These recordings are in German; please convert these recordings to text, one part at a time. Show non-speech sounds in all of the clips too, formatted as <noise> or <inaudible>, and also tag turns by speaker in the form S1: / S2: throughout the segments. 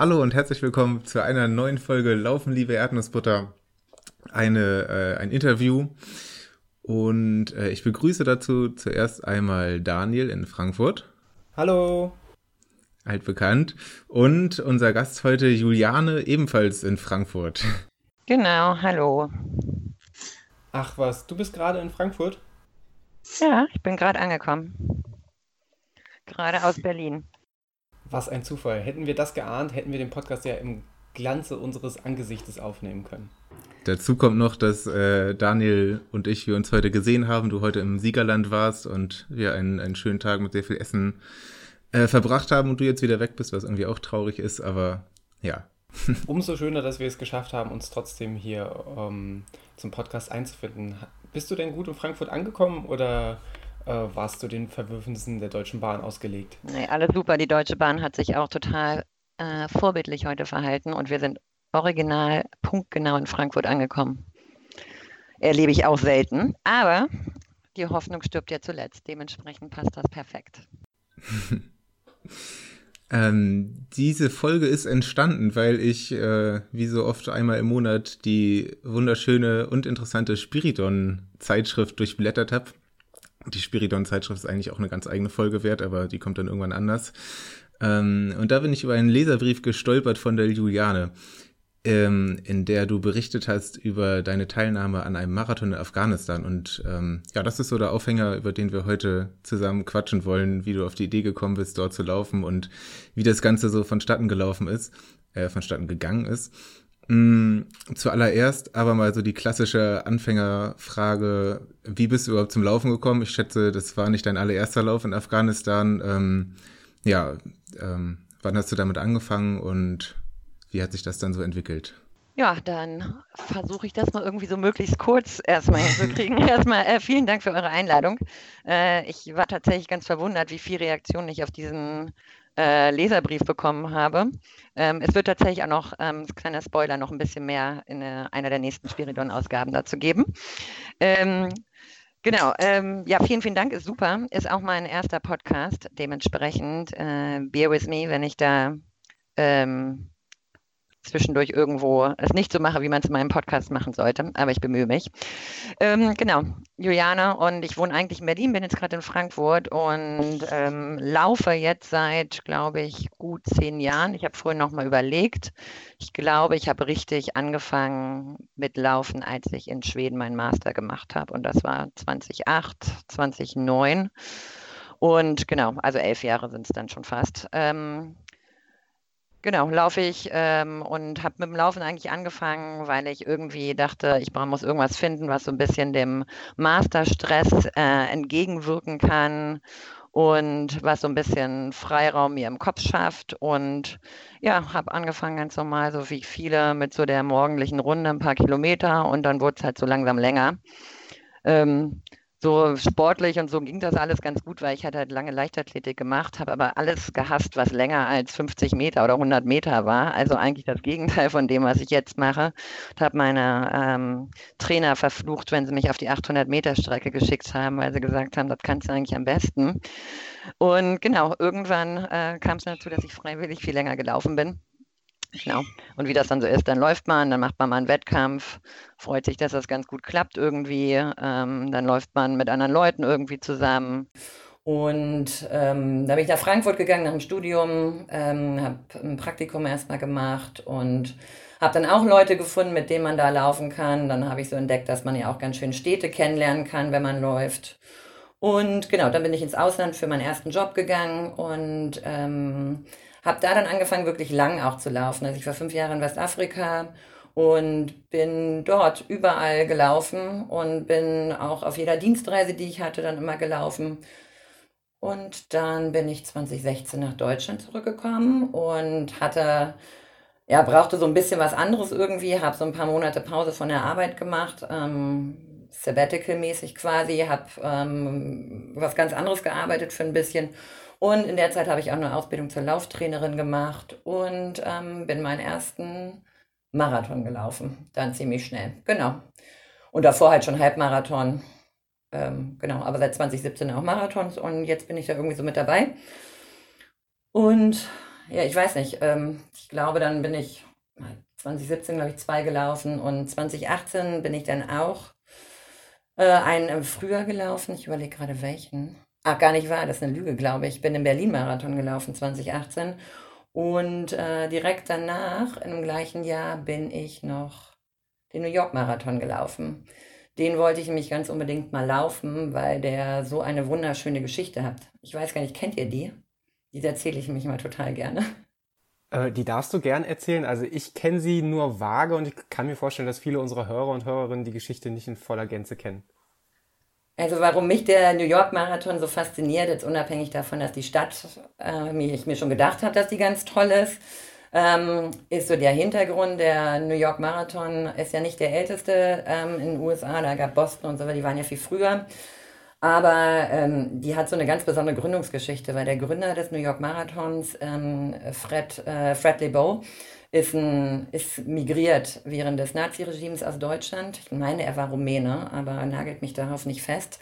S1: Hallo und herzlich willkommen zu einer neuen Folge Laufen, liebe Erdnussbutter. Eine, äh, ein Interview. Und äh, ich begrüße dazu zuerst einmal Daniel in Frankfurt.
S2: Hallo.
S1: Altbekannt. Und unser Gast heute Juliane, ebenfalls in Frankfurt.
S3: Genau, hallo.
S2: Ach was, du bist gerade in Frankfurt?
S3: Ja, ich bin gerade angekommen. Gerade aus Berlin.
S2: Was ein Zufall. Hätten wir das geahnt, hätten wir den Podcast ja im Glanze unseres Angesichtes aufnehmen können.
S1: Dazu kommt noch, dass äh, Daniel und ich wir uns heute gesehen haben, du heute im Siegerland warst und wir einen, einen schönen Tag mit sehr viel Essen äh, verbracht haben und du jetzt wieder weg bist, was irgendwie auch traurig ist, aber ja. <laughs>
S2: Umso schöner, dass wir es geschafft haben, uns trotzdem hier ähm, zum Podcast einzufinden. Bist du denn gut in Frankfurt angekommen oder warst du den Verwürfnissen der Deutschen Bahn ausgelegt?
S3: Nee, alles super. Die Deutsche Bahn hat sich auch total äh, vorbildlich heute verhalten und wir sind original punktgenau in Frankfurt angekommen. Erlebe ich auch selten, aber die Hoffnung stirbt ja zuletzt. Dementsprechend passt das perfekt. <laughs>
S1: ähm, diese Folge ist entstanden, weil ich, äh, wie so oft einmal im Monat, die wunderschöne und interessante Spiridon-Zeitschrift durchblättert habe. Die Spiridon-Zeitschrift ist eigentlich auch eine ganz eigene Folge wert, aber die kommt dann irgendwann anders. Ähm, und da bin ich über einen Leserbrief gestolpert von der Juliane, ähm, in der du berichtet hast über deine Teilnahme an einem Marathon in Afghanistan. Und ähm, ja, das ist so der Aufhänger, über den wir heute zusammen quatschen wollen, wie du auf die Idee gekommen bist, dort zu laufen und wie das Ganze so vonstatten gelaufen ist, äh, vonstatten gegangen ist. Mm, zuallererst aber mal so die klassische Anfängerfrage, wie bist du überhaupt zum Laufen gekommen? Ich schätze, das war nicht dein allererster Lauf in Afghanistan. Ähm, ja, ähm, wann hast du damit angefangen und wie hat sich das dann so entwickelt?
S3: Ja, dann versuche ich das mal irgendwie so möglichst kurz erstmal hinzukriegen. <laughs> erstmal äh, vielen Dank für eure Einladung. Äh, ich war tatsächlich ganz verwundert, wie viele Reaktionen ich auf diesen äh, Leserbrief bekommen habe. Ähm, es wird tatsächlich auch noch, ähm, kleiner Spoiler, noch ein bisschen mehr in äh, einer der nächsten Spiridon-Ausgaben dazu geben. Ähm, genau, ähm, ja, vielen, vielen Dank, ist super. Ist auch mein erster Podcast, dementsprechend äh, bear with me, wenn ich da ähm, zwischendurch irgendwo es nicht so mache, wie man es in meinem Podcast machen sollte, aber ich bemühe mich. Ähm, genau, Juliane und ich wohne eigentlich in Berlin, bin jetzt gerade in Frankfurt und ähm, laufe jetzt seit, glaube ich, gut zehn Jahren. Ich habe vorhin noch mal überlegt. Ich glaube, ich habe richtig angefangen mit Laufen, als ich in Schweden meinen Master gemacht habe und das war 2008, 2009. Und genau, also elf Jahre sind es dann schon fast. Ähm, Genau, laufe ich ähm, und habe mit dem Laufen eigentlich angefangen, weil ich irgendwie dachte, ich muss irgendwas finden, was so ein bisschen dem Masterstress äh, entgegenwirken kann und was so ein bisschen Freiraum mir im Kopf schafft. Und ja, habe angefangen ganz normal, so wie viele, mit so der morgendlichen Runde ein paar Kilometer und dann wurde es halt so langsam länger. Ähm, so sportlich und so ging das alles ganz gut, weil ich hatte halt lange Leichtathletik gemacht, habe aber alles gehasst, was länger als 50 Meter oder 100 Meter war. Also eigentlich das Gegenteil von dem, was ich jetzt mache. Ich habe meine ähm, Trainer verflucht, wenn sie mich auf die 800 Meter Strecke geschickt haben, weil sie gesagt haben, das kannst du eigentlich am besten. Und genau, irgendwann äh, kam es dazu, dass ich freiwillig viel länger gelaufen bin. Genau. Und wie das dann so ist, dann läuft man, dann macht man mal einen Wettkampf, freut sich, dass das ganz gut klappt irgendwie. Ähm, dann läuft man mit anderen Leuten irgendwie zusammen. Und ähm, da bin ich nach Frankfurt gegangen nach dem Studium, ähm, habe ein Praktikum erstmal gemacht und habe dann auch Leute gefunden, mit denen man da laufen kann. Dann habe ich so entdeckt, dass man ja auch ganz schön Städte kennenlernen kann, wenn man läuft. Und genau, dann bin ich ins Ausland für meinen ersten Job gegangen und ähm, habe da dann angefangen, wirklich lang auch zu laufen. Also ich war fünf Jahre in Westafrika und bin dort überall gelaufen und bin auch auf jeder Dienstreise, die ich hatte, dann immer gelaufen. Und dann bin ich 2016 nach Deutschland zurückgekommen und hatte, ja, brauchte so ein bisschen was anderes irgendwie, habe so ein paar Monate Pause von der Arbeit gemacht, ähm, sabbatical-mäßig quasi, habe ähm, was ganz anderes gearbeitet für ein bisschen und in der Zeit habe ich auch eine Ausbildung zur Lauftrainerin gemacht und ähm, bin meinen ersten Marathon gelaufen. Dann ziemlich schnell. Genau. Und davor halt schon Halbmarathon. Ähm, genau, aber seit 2017 auch Marathons und jetzt bin ich da irgendwie so mit dabei. Und ja, ich weiß nicht. Ähm, ich glaube, dann bin ich 2017, glaube ich, zwei gelaufen und 2018 bin ich dann auch äh, einen früher gelaufen. Ich überlege gerade welchen. Ach, gar nicht wahr, das ist eine Lüge, glaube ich. Ich bin im Berlin-Marathon gelaufen 2018 und äh, direkt danach, im gleichen Jahr, bin ich noch den New York-Marathon gelaufen. Den wollte ich nämlich ganz unbedingt mal laufen, weil der so eine wunderschöne Geschichte hat. Ich weiß gar nicht, kennt ihr die? Die erzähle ich mich mal total gerne.
S2: Äh, die darfst du gern erzählen. Also ich kenne sie nur vage und ich kann mir vorstellen, dass viele unserer Hörer und Hörerinnen die Geschichte nicht in voller Gänze kennen.
S3: Also warum mich der New York Marathon so fasziniert, jetzt unabhängig davon, dass die Stadt, äh, ich mir schon gedacht habe, dass die ganz toll ist, ähm, ist so der Hintergrund. Der New York Marathon ist ja nicht der älteste ähm, in den USA, da gab Boston und so, die waren ja viel früher. Aber ähm, die hat so eine ganz besondere Gründungsgeschichte, weil der Gründer des New York Marathons, ähm, Fred, äh, Fred LeBeau, ist, ein, ist migriert während des Naziregimes aus Deutschland. Ich meine, er war Rumäne, aber nagelt mich darauf nicht fest.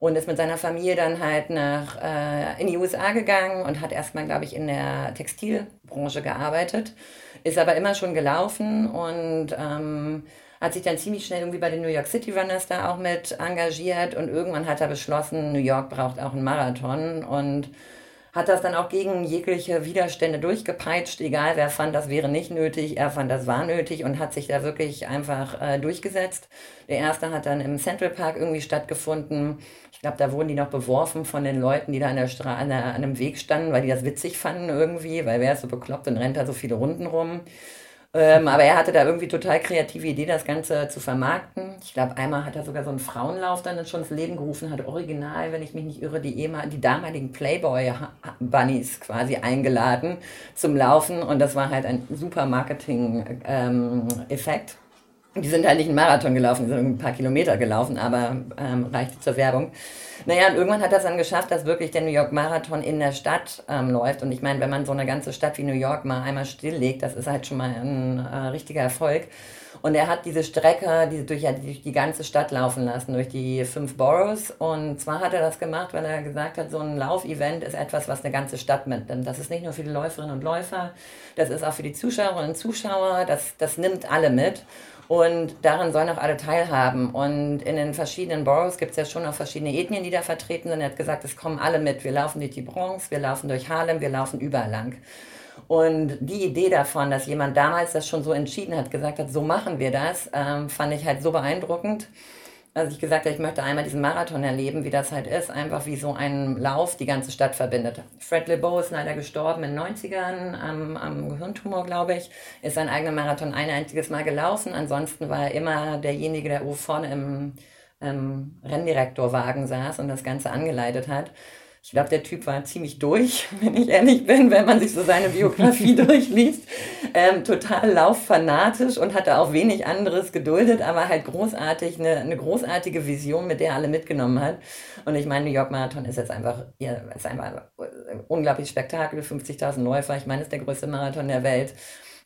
S3: Und ist mit seiner Familie dann halt nach, äh, in die USA gegangen und hat erstmal, glaube ich, in der Textilbranche gearbeitet. Ist aber immer schon gelaufen und ähm, hat sich dann ziemlich schnell irgendwie bei den New York City Runners da auch mit engagiert und irgendwann hat er beschlossen, New York braucht auch einen Marathon und hat das dann auch gegen jegliche Widerstände durchgepeitscht, egal wer fand, das wäre nicht nötig, er fand, das war nötig und hat sich da wirklich einfach äh, durchgesetzt. Der erste hat dann im Central Park irgendwie stattgefunden. Ich glaube, da wurden die noch beworfen von den Leuten, die da an, der Stra an, der, an einem Weg standen, weil die das witzig fanden irgendwie, weil wer ist so bekloppt und rennt da so viele Runden rum. Ähm, aber er hatte da irgendwie total kreative Idee, das Ganze zu vermarkten. Ich glaube, einmal hat er sogar so einen Frauenlauf dann schon ins Leben gerufen, hat original, wenn ich mich nicht irre, die, die damaligen Playboy-Bunnies quasi eingeladen zum Laufen. Und das war halt ein super Marketing-Effekt. Ähm, die sind halt nicht einen Marathon gelaufen, die sind ein paar Kilometer gelaufen, aber ähm, reichte zur Werbung. Naja, und irgendwann hat das dann geschafft, dass wirklich der New York Marathon in der Stadt ähm, läuft. Und ich meine, wenn man so eine ganze Stadt wie New York mal einmal stilllegt, das ist halt schon mal ein äh, richtiger Erfolg. Und er hat diese Strecke die, durch, ja, durch die ganze Stadt laufen lassen, durch die fünf Boroughs. Und zwar hat er das gemacht, weil er gesagt hat, so ein Laufevent ist etwas, was eine ganze Stadt mitnimmt. Das ist nicht nur für die Läuferinnen und Läufer, das ist auch für die Zuschauerinnen und Zuschauer, das, das nimmt alle mit. Und daran sollen auch alle teilhaben. Und in den verschiedenen Boroughs gibt es ja schon noch verschiedene Ethnien, die da vertreten sind. Er hat gesagt, es kommen alle mit. Wir laufen durch die Bronx, wir laufen durch Harlem, wir laufen überall lang. Und die Idee davon, dass jemand damals das schon so entschieden hat, gesagt hat, so machen wir das, ähm, fand ich halt so beeindruckend als ich gesagt habe, ich möchte einmal diesen Marathon erleben, wie das halt ist, einfach wie so ein Lauf die ganze Stadt verbindet. Fred LeBeau ist leider gestorben in den 90ern am, am Gehirntumor, glaube ich, ist sein eigener Marathon ein einziges Mal gelaufen. Ansonsten war er immer derjenige, der vorne im, im Renndirektorwagen saß und das Ganze angeleitet hat. Ich glaube, der Typ war ziemlich durch, <laughs> wenn ich ehrlich bin, wenn man sich so seine Biografie <laughs> durchliest. Ähm, total lauffanatisch und hatte auch wenig anderes geduldet, aber halt großartig, eine, eine großartige Vision, mit der er alle mitgenommen hat. Und ich meine, New York Marathon ist jetzt einfach, ja, ist einfach unglaublich Spektakel, 50.000 Läufer. Ich meine, es ist der größte Marathon der Welt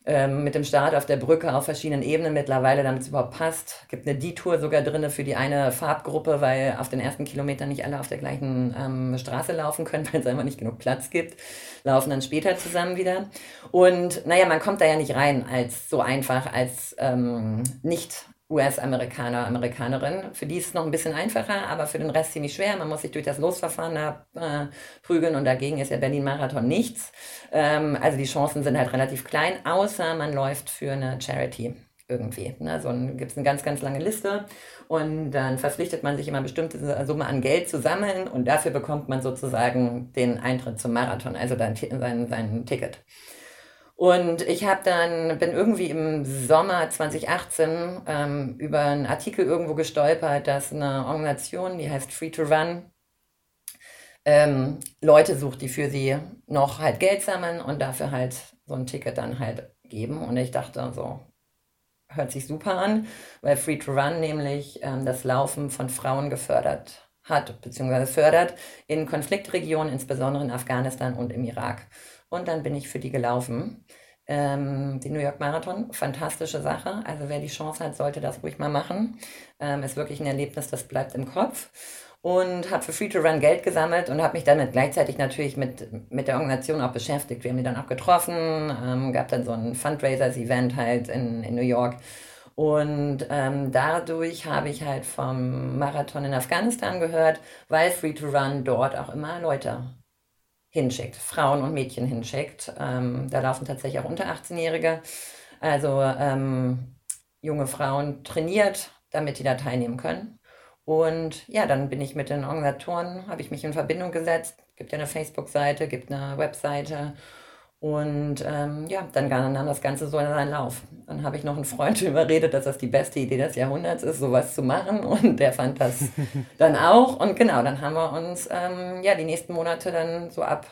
S3: ähm, mit dem Start auf der Brücke auf verschiedenen Ebenen mittlerweile, damit es überhaupt passt. Gibt eine Detour sogar drin für die eine Farbgruppe, weil auf den ersten Kilometern nicht alle auf der gleichen ähm, Straße laufen können, <laughs> weil es einfach nicht genug Platz gibt. Laufen dann später zusammen wieder. Und naja, man kommt da ja nicht rein als so einfach, als ähm, nicht US-Amerikaner, Amerikanerin. Für die ist es noch ein bisschen einfacher, aber für den Rest ziemlich schwer. Man muss sich durch das Losverfahren da äh, prügeln und dagegen ist ja Berlin-Marathon nichts. Ähm, also die Chancen sind halt relativ klein, außer man läuft für eine Charity irgendwie. Ne? So gibt es eine ganz, ganz lange Liste und dann verpflichtet man sich immer eine bestimmte Summe an Geld zu sammeln und dafür bekommt man sozusagen den Eintritt zum Marathon, also dann sein, sein Ticket. Und ich habe dann, bin irgendwie im Sommer 2018 ähm, über einen Artikel irgendwo gestolpert, dass eine Organisation, die heißt Free to Run, ähm, Leute sucht, die für sie noch halt Geld sammeln und dafür halt so ein Ticket dann halt geben. Und ich dachte so, hört sich super an, weil Free to Run nämlich ähm, das Laufen von Frauen gefördert hat, beziehungsweise fördert in Konfliktregionen, insbesondere in Afghanistan und im Irak. Und dann bin ich für die gelaufen. Ähm, die New York Marathon, fantastische Sache. Also wer die Chance hat, sollte das ruhig mal machen. Ähm, ist wirklich ein Erlebnis, das bleibt im Kopf. und habe für Free to Run Geld gesammelt und habe mich damit gleichzeitig natürlich mit, mit der Organisation auch beschäftigt. Wir haben die dann auch getroffen, ähm, gab dann so ein Fundraisers-Event halt in, in New York. Und ähm, dadurch habe ich halt vom Marathon in Afghanistan gehört, weil Free to Run dort auch immer Leute hinschickt, Frauen und Mädchen hinschickt. Ähm, da laufen tatsächlich auch unter 18-Jährige, also ähm, junge Frauen trainiert, damit die da teilnehmen können. Und ja, dann bin ich mit den Organisatoren, habe ich mich in Verbindung gesetzt. Gibt ja eine Facebook-Seite, gibt eine Webseite. Und ähm, ja, dann nahm das Ganze so in seinen Lauf. Dann habe ich noch einen Freund <laughs> überredet, dass das die beste Idee des Jahrhunderts ist, sowas zu machen. <laughs> Und der fand das <laughs> dann auch. Und genau, dann haben wir uns ähm, ja die nächsten Monate dann so ab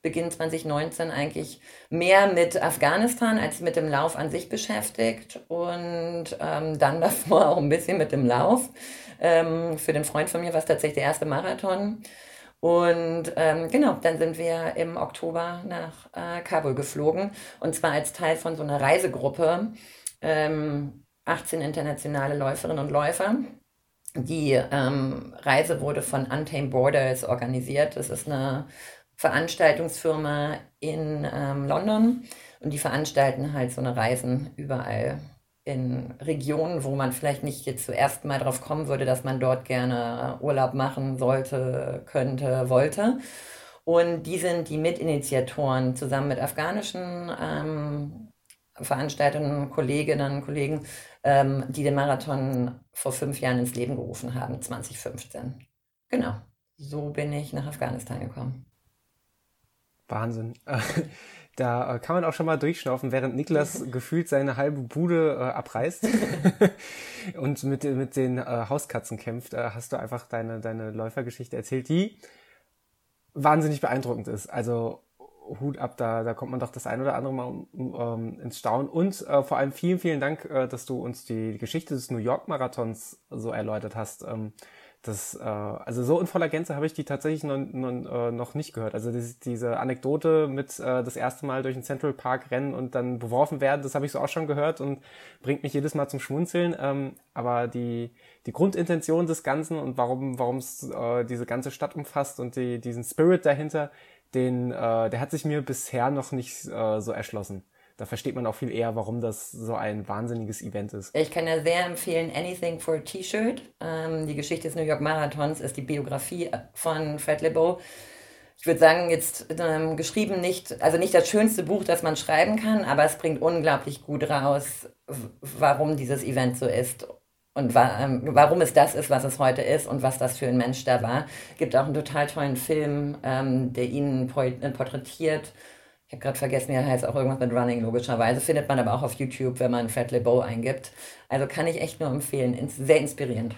S3: Beginn 2019 eigentlich mehr mit Afghanistan als mit dem Lauf an sich beschäftigt und ähm, dann davor auch ein bisschen mit dem Lauf. Ähm, für den Freund von mir war es tatsächlich der erste Marathon. Und ähm, genau, dann sind wir im Oktober nach äh, Kabul geflogen und zwar als Teil von so einer Reisegruppe, ähm, 18 internationale Läuferinnen und Läufer. Die ähm, Reise wurde von Untamed Borders organisiert. Das ist eine Veranstaltungsfirma in ähm, London und die veranstalten halt so eine Reisen überall in Regionen, wo man vielleicht nicht jetzt zuerst mal drauf kommen würde, dass man dort gerne Urlaub machen sollte, könnte, wollte. Und die sind die Mitinitiatoren zusammen mit afghanischen ähm, Veranstaltern, Kolleginnen und Kollegen, ähm, die den Marathon vor fünf Jahren ins Leben gerufen haben, 2015. Genau, so bin ich nach Afghanistan gekommen.
S2: Wahnsinn. <laughs> Da äh, kann man auch schon mal durchschnaufen, während Niklas <laughs> gefühlt seine halbe Bude äh, abreißt <laughs> und mit, mit den äh, Hauskatzen kämpft, äh, hast du einfach deine, deine Läufergeschichte erzählt, die wahnsinnig beeindruckend ist. Also Hut ab, da, da kommt man doch das ein oder andere Mal um, ins Staunen. Und äh, vor allem vielen, vielen Dank, äh, dass du uns die Geschichte des New York Marathons so erläutert hast. Ähm, das, äh, also so in voller Gänze habe ich die tatsächlich noch, noch, äh, noch nicht gehört. Also das, diese Anekdote mit äh, das erste Mal durch den Central Park rennen und dann beworfen werden, das habe ich so auch schon gehört und bringt mich jedes Mal zum Schmunzeln. Ähm, aber die, die Grundintention des Ganzen und warum warum es äh, diese ganze Stadt umfasst und die, diesen Spirit dahinter, den, äh, der hat sich mir bisher noch nicht äh, so erschlossen da versteht man auch viel eher, warum das so ein wahnsinniges Event ist.
S3: Ich kann ja sehr empfehlen Anything for a T-Shirt. Ähm, die Geschichte des New York Marathons ist die Biografie von Fred LeBeau. Ich würde sagen, jetzt ähm, geschrieben nicht, also nicht das schönste Buch, das man schreiben kann, aber es bringt unglaublich gut raus, warum dieses Event so ist und wa ähm, warum es das ist, was es heute ist und was das für ein Mensch da war. Gibt auch einen total tollen Film, ähm, der ihn porträtiert ich habe gerade vergessen, er heißt auch irgendwas mit Running, logischerweise. Findet man aber auch auf YouTube, wenn man Fat LeBeau eingibt. Also kann ich echt nur empfehlen. Sehr inspirierend.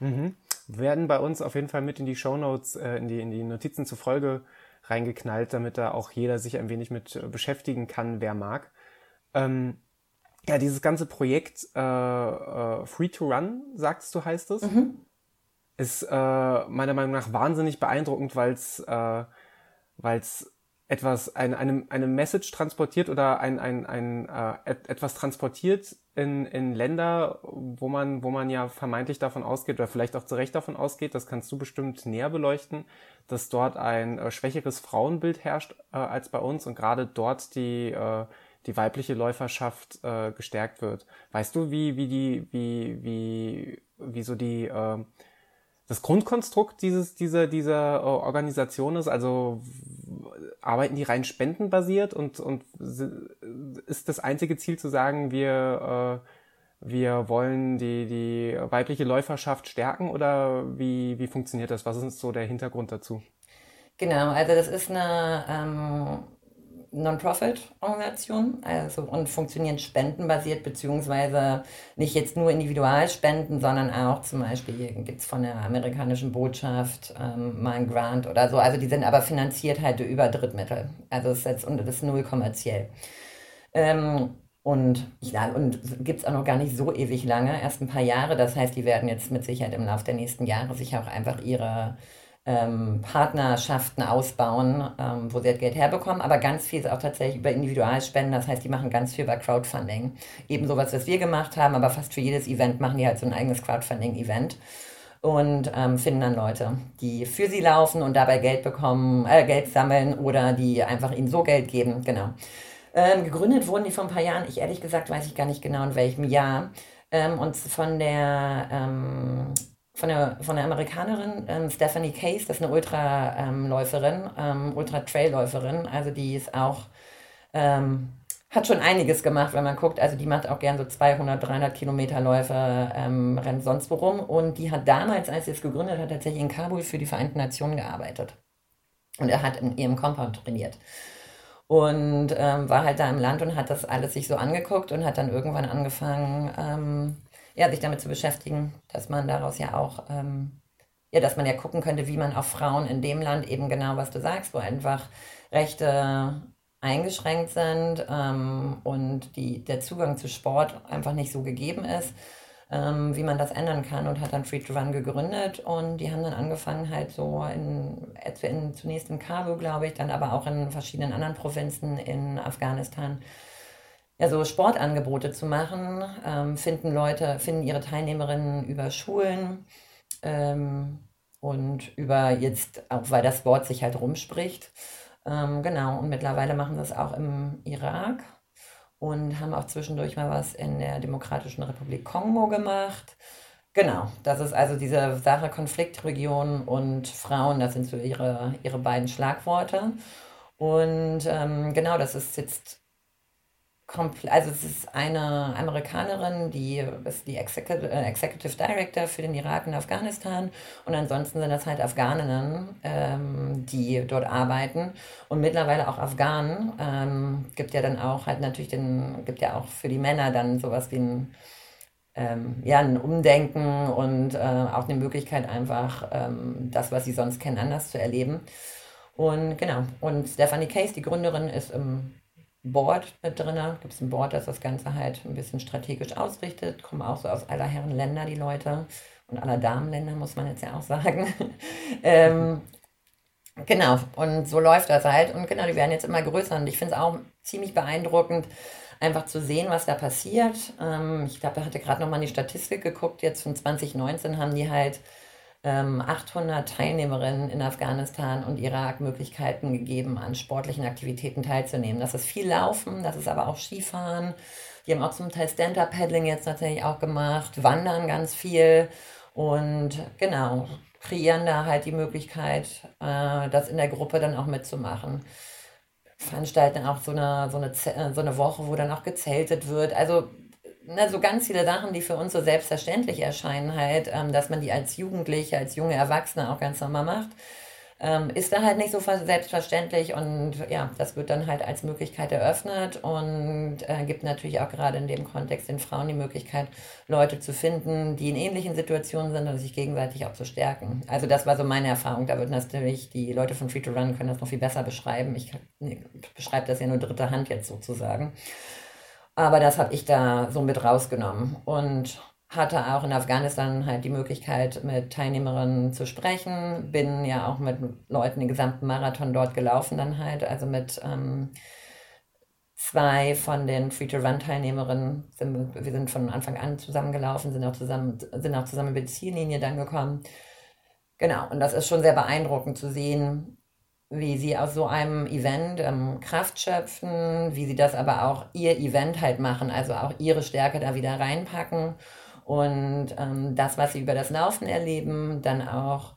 S2: Mhm. Werden bei uns auf jeden Fall mit in die Shownotes, äh, in, die, in die Notizen zur Folge reingeknallt, damit da auch jeder sich ein wenig mit äh, beschäftigen kann, wer mag. Ähm, ja, dieses ganze Projekt äh, äh, Free to Run, sagst du, heißt es, mhm. ist äh, meiner Meinung nach wahnsinnig beeindruckend, weil es äh, weil's etwas, eine, eine, eine Message transportiert oder ein, ein, ein, äh, etwas transportiert in, in Länder, wo man, wo man ja vermeintlich davon ausgeht oder vielleicht auch zu Recht davon ausgeht, das kannst du bestimmt näher beleuchten, dass dort ein äh, schwächeres Frauenbild herrscht äh, als bei uns und gerade dort die, äh, die weibliche Läuferschaft äh, gestärkt wird. Weißt du, wie, wie die, wie, wie, wie so die, äh, das Grundkonstrukt dieses, dieser, dieser äh, Organisation ist? Also arbeiten die rein spendenbasiert und, und ist das einzige Ziel zu sagen, wir, äh, wir wollen die, die weibliche Läuferschaft stärken oder wie, wie funktioniert das? Was ist so der Hintergrund dazu?
S3: Genau, also das ist eine ähm, Non-Profit-Organisation also, und funktionieren spendenbasiert, beziehungsweise nicht jetzt nur Individualspenden, sondern auch zum Beispiel gibt es von der amerikanischen Botschaft ähm, mal einen Grant oder so. Also die sind aber finanziert halt über Drittmittel. Also es ist jetzt und das ist null kommerziell. Ähm, und, ja, und gibt es auch noch gar nicht so ewig lange, erst ein paar Jahre. Das heißt, die werden jetzt mit Sicherheit im Laufe der nächsten Jahre sich auch einfach ihre ähm, Partnerschaften ausbauen, ähm, wo sie halt Geld herbekommen, aber ganz viel ist auch tatsächlich über Individualspenden, das heißt, die machen ganz viel über Crowdfunding. Eben sowas, was wir gemacht haben, aber fast für jedes Event machen die halt so ein eigenes Crowdfunding-Event. und ähm, finden dann Leute, die für sie laufen und dabei Geld bekommen, äh, Geld sammeln oder die einfach ihnen so Geld geben, genau. Ähm, gegründet wurden die vor ein paar Jahren, ich ehrlich gesagt weiß ich gar nicht genau in welchem Jahr, ähm, und von der, ähm, von der, von der Amerikanerin ähm, Stephanie Case, das ist eine Ultraläuferin, ähm, Ultra-Trail-Läuferin, also die ist auch ähm, hat schon einiges gemacht, wenn man guckt. Also die macht auch gern so 200, 300 Kilometer Läufe, ähm, rennt sonst wo rum. Und die hat damals, als sie es gegründet hat, tatsächlich in Kabul für die Vereinten Nationen gearbeitet. Und er hat in ihrem Compound trainiert. Und ähm, war halt da im Land und hat das alles sich so angeguckt und hat dann irgendwann angefangen, ähm, ja, sich damit zu beschäftigen, dass man daraus ja auch, ähm, ja, dass man ja gucken könnte, wie man auf Frauen in dem Land eben genau, was du sagst, wo einfach Rechte eingeschränkt sind ähm, und die, der Zugang zu Sport einfach nicht so gegeben ist, ähm, wie man das ändern kann und hat dann Free to Run gegründet und die haben dann angefangen halt so in, in zunächst in Kabul, glaube ich, dann aber auch in verschiedenen anderen Provinzen in Afghanistan ja, so Sportangebote zu machen, ähm, finden Leute, finden ihre Teilnehmerinnen über Schulen ähm, und über jetzt, auch weil das Wort sich halt rumspricht, ähm, genau, und mittlerweile machen es auch im Irak und haben auch zwischendurch mal was in der Demokratischen Republik Kongo gemacht. Genau, das ist also diese Sache Konfliktregion und Frauen, das sind so ihre, ihre beiden Schlagworte. Und ähm, genau, das ist jetzt also es ist eine Amerikanerin, die ist die Executive, äh, Executive Director für den Irak und Afghanistan und ansonsten sind das halt Afghaninnen, ähm, die dort arbeiten und mittlerweile auch Afghanen. Ähm, gibt ja dann auch halt natürlich den, gibt ja auch für die Männer dann sowas wie ein, ähm, ja, ein Umdenken und äh, auch eine Möglichkeit einfach ähm, das, was sie sonst kennen, anders zu erleben. Und genau, und Stephanie Case, die Gründerin, ist im Board mit drin. Gibt es ein Board, das das Ganze halt ein bisschen strategisch ausrichtet. Kommen auch so aus aller Herren Länder die Leute und aller Damenländer, muss man jetzt ja auch sagen. <laughs> ähm, genau, und so läuft das halt. Und genau, die werden jetzt immer größer. Und ich finde es auch ziemlich beeindruckend, einfach zu sehen, was da passiert. Ähm, ich glaube, da hatte gerade nochmal die Statistik geguckt. Jetzt von 2019 haben die halt 800 ähm, Teilnehmerinnen in Afghanistan und Irak Möglichkeiten gegeben, an sportlichen Aktivitäten teilzunehmen. Das ist viel Laufen, das ist aber auch Skifahren. Die haben auch zum Teil Stand-Up-Paddling jetzt natürlich auch gemacht, Wandern ganz viel und genau, kreieren da halt die Möglichkeit, äh, das in der Gruppe dann auch mitzumachen. Veranstalten auch so eine, so eine, so eine Woche, wo dann auch gezeltet wird. Also ne, so ganz viele Sachen, die für uns so selbstverständlich erscheinen, halt, ähm, dass man die als Jugendliche, als junge Erwachsene auch ganz normal macht, ähm, ist da halt nicht so selbstverständlich und ja, das wird dann halt als Möglichkeit eröffnet und äh, gibt natürlich auch gerade in dem Kontext den Frauen die Möglichkeit, Leute zu finden, die in ähnlichen Situationen sind und sich gegenseitig auch zu stärken. Also das war so meine Erfahrung. Da wird natürlich, die Leute von Free to Run können das noch viel besser beschreiben. Ich beschreibe das ja nur dritte Hand jetzt sozusagen. Aber das habe ich da so mit rausgenommen und hatte auch in Afghanistan halt die Möglichkeit, mit Teilnehmerinnen zu sprechen. Bin ja auch mit Leuten den gesamten Marathon dort gelaufen dann halt. Also mit ähm, zwei von den Free-to-Run-Teilnehmerinnen. Sind, wir sind von Anfang an zusammengelaufen, sind auch zusammen, sind auch zusammen die Ziellinie dann gekommen. Genau, und das ist schon sehr beeindruckend zu sehen, wie sie aus so einem Event ähm, Kraft schöpfen, wie sie das aber auch ihr Event halt machen, also auch ihre Stärke da wieder reinpacken. Und ähm, das, was sie über das Laufen erleben, dann auch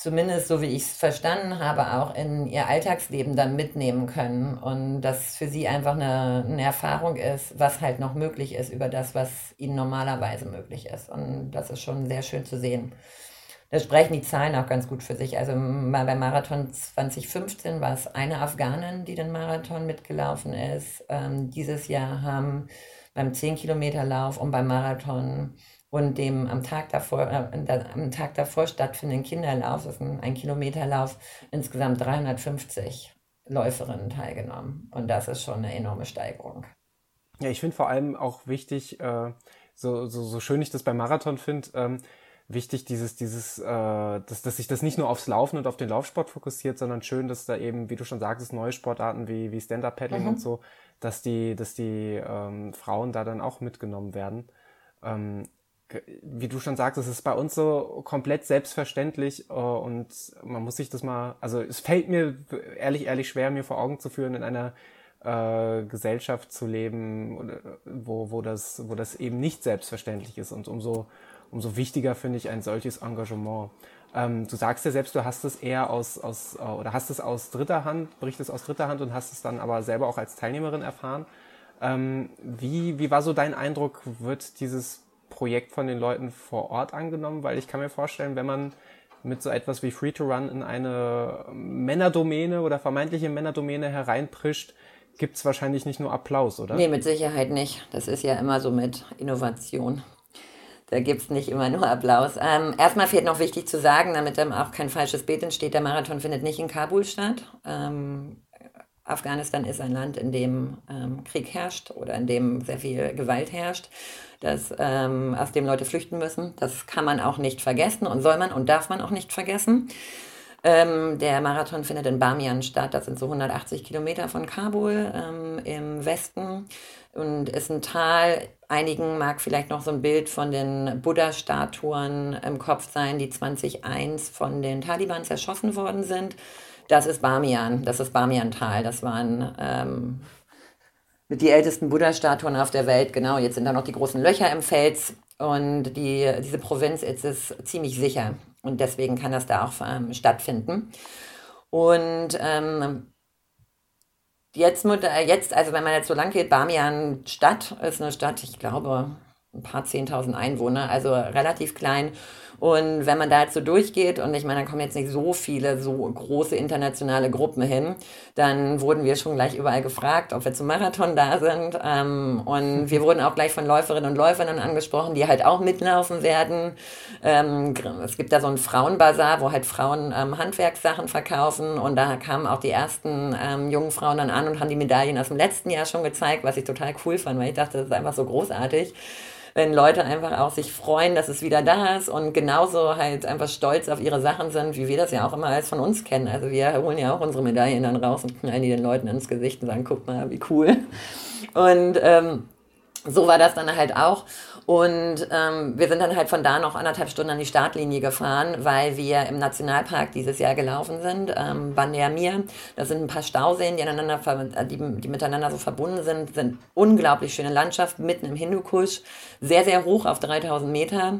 S3: zumindest so wie ich es verstanden habe, auch in ihr Alltagsleben dann mitnehmen können. Und das für sie einfach eine, eine Erfahrung ist, was halt noch möglich ist über das, was ihnen normalerweise möglich ist. Und das ist schon sehr schön zu sehen. Da sprechen die Zahlen auch ganz gut für sich. Also beim Marathon 2015 war es eine Afghanin, die den Marathon mitgelaufen ist. Ähm, dieses Jahr haben beim 10-Kilometer-Lauf und beim Marathon und dem am Tag davor, äh, am Tag davor stattfindenden Kinderlauf, das ist ein, ein Kilometerlauf, insgesamt 350 Läuferinnen teilgenommen. Und das ist schon eine enorme Steigerung.
S2: Ja, ich finde vor allem auch wichtig, äh, so, so, so schön ich das beim Marathon finde, ähm, wichtig, dieses, dieses, äh, dass, dass sich das nicht nur aufs Laufen und auf den Laufsport fokussiert, sondern schön, dass da eben, wie du schon sagtest, neue Sportarten wie, wie Stand-Up-Paddling mhm. und so, dass die, dass die ähm, Frauen da dann auch mitgenommen werden. Ähm, wie du schon sagst, es ist bei uns so komplett selbstverständlich äh, und man muss sich das mal, also es fällt mir ehrlich, ehrlich schwer, mir vor Augen zu führen, in einer äh, Gesellschaft zu leben, wo, wo, das, wo das eben nicht selbstverständlich ist und umso, umso wichtiger finde ich ein solches Engagement. Ähm, du sagst ja selbst, du hast es eher aus, aus äh, oder hast es aus dritter Hand, berichtest aus dritter Hand und hast es dann aber selber auch als Teilnehmerin erfahren. Ähm, wie, wie war so dein Eindruck? Wird dieses Projekt von den Leuten vor Ort angenommen? Weil ich kann mir vorstellen, wenn man mit so etwas wie Free to Run in eine Männerdomäne oder vermeintliche Männerdomäne hereinprischt, gibt es wahrscheinlich nicht nur Applaus, oder?
S3: Nee, mit Sicherheit nicht. Das ist ja immer so mit Innovation. Da gibt es nicht immer nur Applaus. Ähm, erstmal fehlt noch wichtig zu sagen, damit dann auch kein falsches Bild entsteht, der Marathon findet nicht in Kabul statt. Ähm, Afghanistan ist ein Land, in dem ähm, Krieg herrscht oder in dem sehr viel Gewalt herrscht, dass, ähm, aus dem Leute flüchten müssen. Das kann man auch nicht vergessen und soll man und darf man auch nicht vergessen. Ähm, der Marathon findet in Bamian statt. Das sind so 180 Kilometer von Kabul ähm, im Westen und ist ein Tal. Einigen mag vielleicht noch so ein Bild von den Buddha-Statuen im Kopf sein, die 2001 von den Taliban zerschossen worden sind. Das ist Bamian, das ist Bamian-Tal. Das waren ähm, die ältesten Buddha-Statuen auf der Welt. Genau, jetzt sind da noch die großen Löcher im Fels. Und die, diese Provinz ist ziemlich sicher. Und deswegen kann das da auch ähm, stattfinden. Und ähm, jetzt, jetzt, also wenn man jetzt so lang geht, Bamian Stadt ist eine Stadt, ich glaube, ein paar zehntausend Einwohner, also relativ klein. Und wenn man da jetzt so durchgeht, und ich meine, da kommen jetzt nicht so viele, so große internationale Gruppen hin, dann wurden wir schon gleich überall gefragt, ob wir zum Marathon da sind. Ähm, und <laughs> wir wurden auch gleich von Läuferinnen und Läufern angesprochen, die halt auch mitlaufen werden. Ähm, es gibt da so einen Frauenbazar, wo halt Frauen ähm, Handwerkssachen verkaufen. Und da kamen auch die ersten ähm, jungen Frauen dann an und haben die Medaillen aus dem letzten Jahr schon gezeigt, was ich total cool fand, weil ich dachte, das ist einfach so großartig wenn Leute einfach auch sich freuen, dass es wieder da ist und genauso halt einfach stolz auf ihre Sachen sind, wie wir das ja auch immer als von uns kennen. Also wir holen ja auch unsere Medaillen dann raus und knallen die den Leuten ins Gesicht und sagen, guck mal, wie cool. Und ähm, so war das dann halt auch. Und ähm, wir sind dann halt von da noch anderthalb Stunden an die Startlinie gefahren, weil wir im Nationalpark dieses Jahr gelaufen sind. Ähm, Bandermir, das sind ein paar Stauseen, die, aneinander, die, die miteinander so verbunden sind, sind unglaublich schöne Landschaft mitten im Hindukusch, sehr, sehr hoch auf 3000 Meter.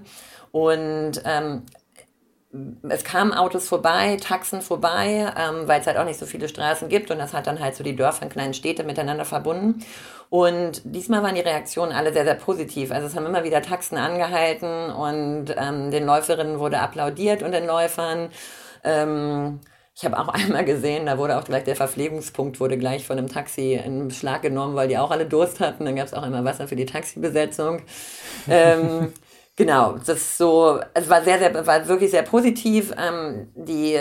S3: Und ähm, es kamen Autos vorbei, Taxen vorbei, ähm, weil es halt auch nicht so viele Straßen gibt und das hat dann halt so die Dörfer und kleinen Städte miteinander verbunden. Und diesmal waren die Reaktionen alle sehr, sehr positiv. Also es haben immer wieder Taxen angehalten und ähm, den Läuferinnen wurde applaudiert und den Läufern. Ähm, ich habe auch <laughs> einmal gesehen, da wurde auch gleich der Verpflegungspunkt wurde gleich von einem Taxi in Beschlag genommen, weil die auch alle Durst hatten. Dann gab es auch immer Wasser für die Taxibesetzung. <laughs> ähm, Genau, das so, es war sehr, sehr, war wirklich sehr positiv. Ähm, die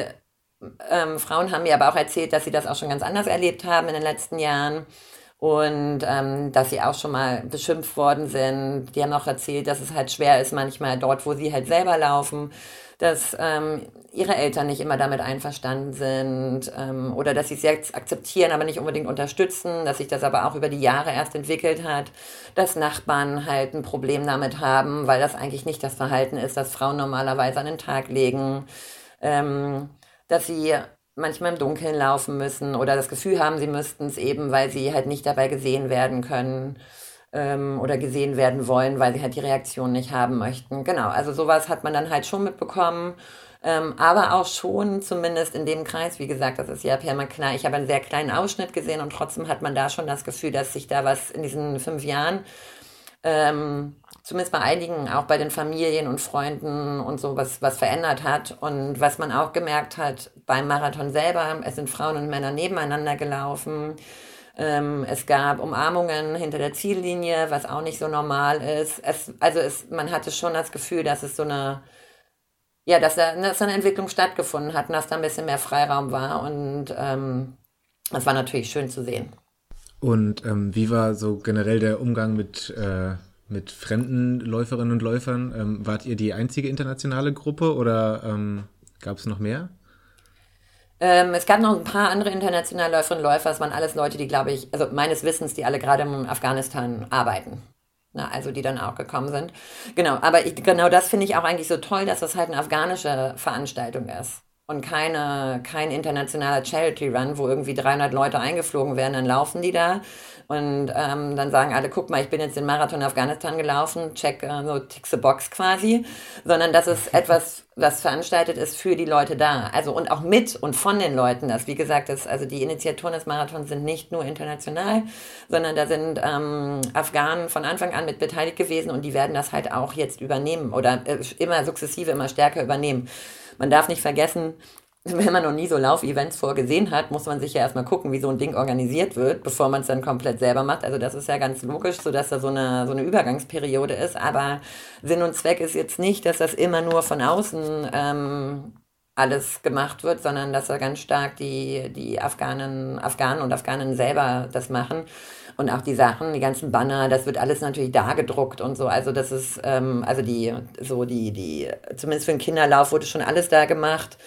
S3: ähm, Frauen haben mir aber auch erzählt, dass sie das auch schon ganz anders erlebt haben in den letzten Jahren und ähm, dass sie auch schon mal beschimpft worden sind. Die haben auch erzählt, dass es halt schwer ist, manchmal dort, wo sie halt selber laufen, dass ähm, ihre Eltern nicht immer damit einverstanden sind ähm, oder dass sie es jetzt akzeptieren, aber nicht unbedingt unterstützen, dass sich das aber auch über die Jahre erst entwickelt hat, dass Nachbarn halt ein Problem damit haben, weil das eigentlich nicht das Verhalten ist, das Frauen normalerweise an den Tag legen, ähm, dass sie manchmal im Dunkeln laufen müssen oder das Gefühl haben, sie müssten es eben, weil sie halt nicht dabei gesehen werden können ähm, oder gesehen werden wollen, weil sie halt die Reaktion nicht haben möchten. Genau, also sowas hat man dann halt schon mitbekommen. Ähm, aber auch schon, zumindest in dem Kreis, wie gesagt, das ist ja permaklar. Ich habe einen sehr kleinen Ausschnitt gesehen und trotzdem hat man da schon das Gefühl, dass sich da was in diesen fünf Jahren, ähm, zumindest bei einigen, auch bei den Familien und Freunden und so, was, was verändert hat. Und was man auch gemerkt hat beim Marathon selber, es sind Frauen und Männer nebeneinander gelaufen. Ähm, es gab Umarmungen hinter der Ziellinie, was auch nicht so normal ist. Es, also es, man hatte schon das Gefühl, dass es so eine, ja, dass da dass eine Entwicklung stattgefunden hat und dass da ein bisschen mehr Freiraum war. Und ähm, das war natürlich schön zu sehen.
S1: Und ähm, wie war so generell der Umgang mit, äh, mit fremden Läuferinnen und Läufern? Ähm, wart ihr die einzige internationale Gruppe oder ähm, gab es noch mehr?
S3: Ähm, es gab noch ein paar andere internationale Läuferinnen und Läufer. Es waren alles Leute, die, glaube ich, also meines Wissens, die alle gerade in Afghanistan arbeiten. ne, also die dann auch gekommen sind. Genau, aber ich, genau das finde ich auch eigentlich so toll, dass das halt eine afghanische Veranstaltung ist und keine, kein internationaler Charity Run, wo irgendwie 300 Leute eingeflogen werden, dann laufen die da und ähm, dann sagen alle, guck mal, ich bin jetzt den Marathon Afghanistan gelaufen, check äh, so tick the box quasi, sondern dass es etwas, was veranstaltet ist für die Leute da. Also und auch mit und von den Leuten. Das, wie gesagt, das, also die Initiatoren des Marathons sind nicht nur international, sondern da sind ähm, Afghanen von Anfang an mit beteiligt gewesen und die werden das halt auch jetzt übernehmen oder äh, immer sukzessive, immer stärker übernehmen. Man darf nicht vergessen, <laughs> wenn man noch nie so Laufevents vorgesehen hat, muss man sich ja erstmal gucken, wie so ein Ding organisiert wird, bevor man es dann komplett selber macht. Also das ist ja ganz logisch, so dass da so eine, so eine Übergangsperiode ist. Aber Sinn und Zweck ist jetzt nicht, dass das immer nur von außen ähm, alles gemacht wird, sondern dass da ganz stark die, die Afghanen, Afghanen und Afghanen selber das machen. Und auch die Sachen, die ganzen Banner, das wird alles natürlich da gedruckt und so. Also das ist, ähm, also die, so die, die, zumindest für den Kinderlauf wurde schon alles da gemacht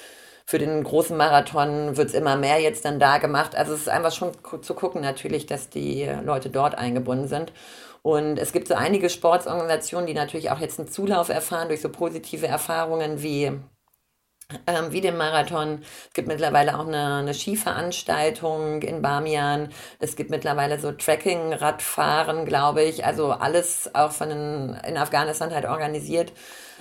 S3: für den großen Marathon wird es immer mehr jetzt dann da gemacht. Also es ist einfach schon zu gucken natürlich, dass die Leute dort eingebunden sind. Und es gibt so einige Sportsorganisationen, die natürlich auch jetzt einen Zulauf erfahren durch so positive Erfahrungen wie ähm, wie den Marathon. Es gibt mittlerweile auch eine, eine Skiveranstaltung in Bamian. Es gibt mittlerweile so Trekking-Radfahren, glaube ich. Also alles auch von den, in Afghanistan halt organisiert.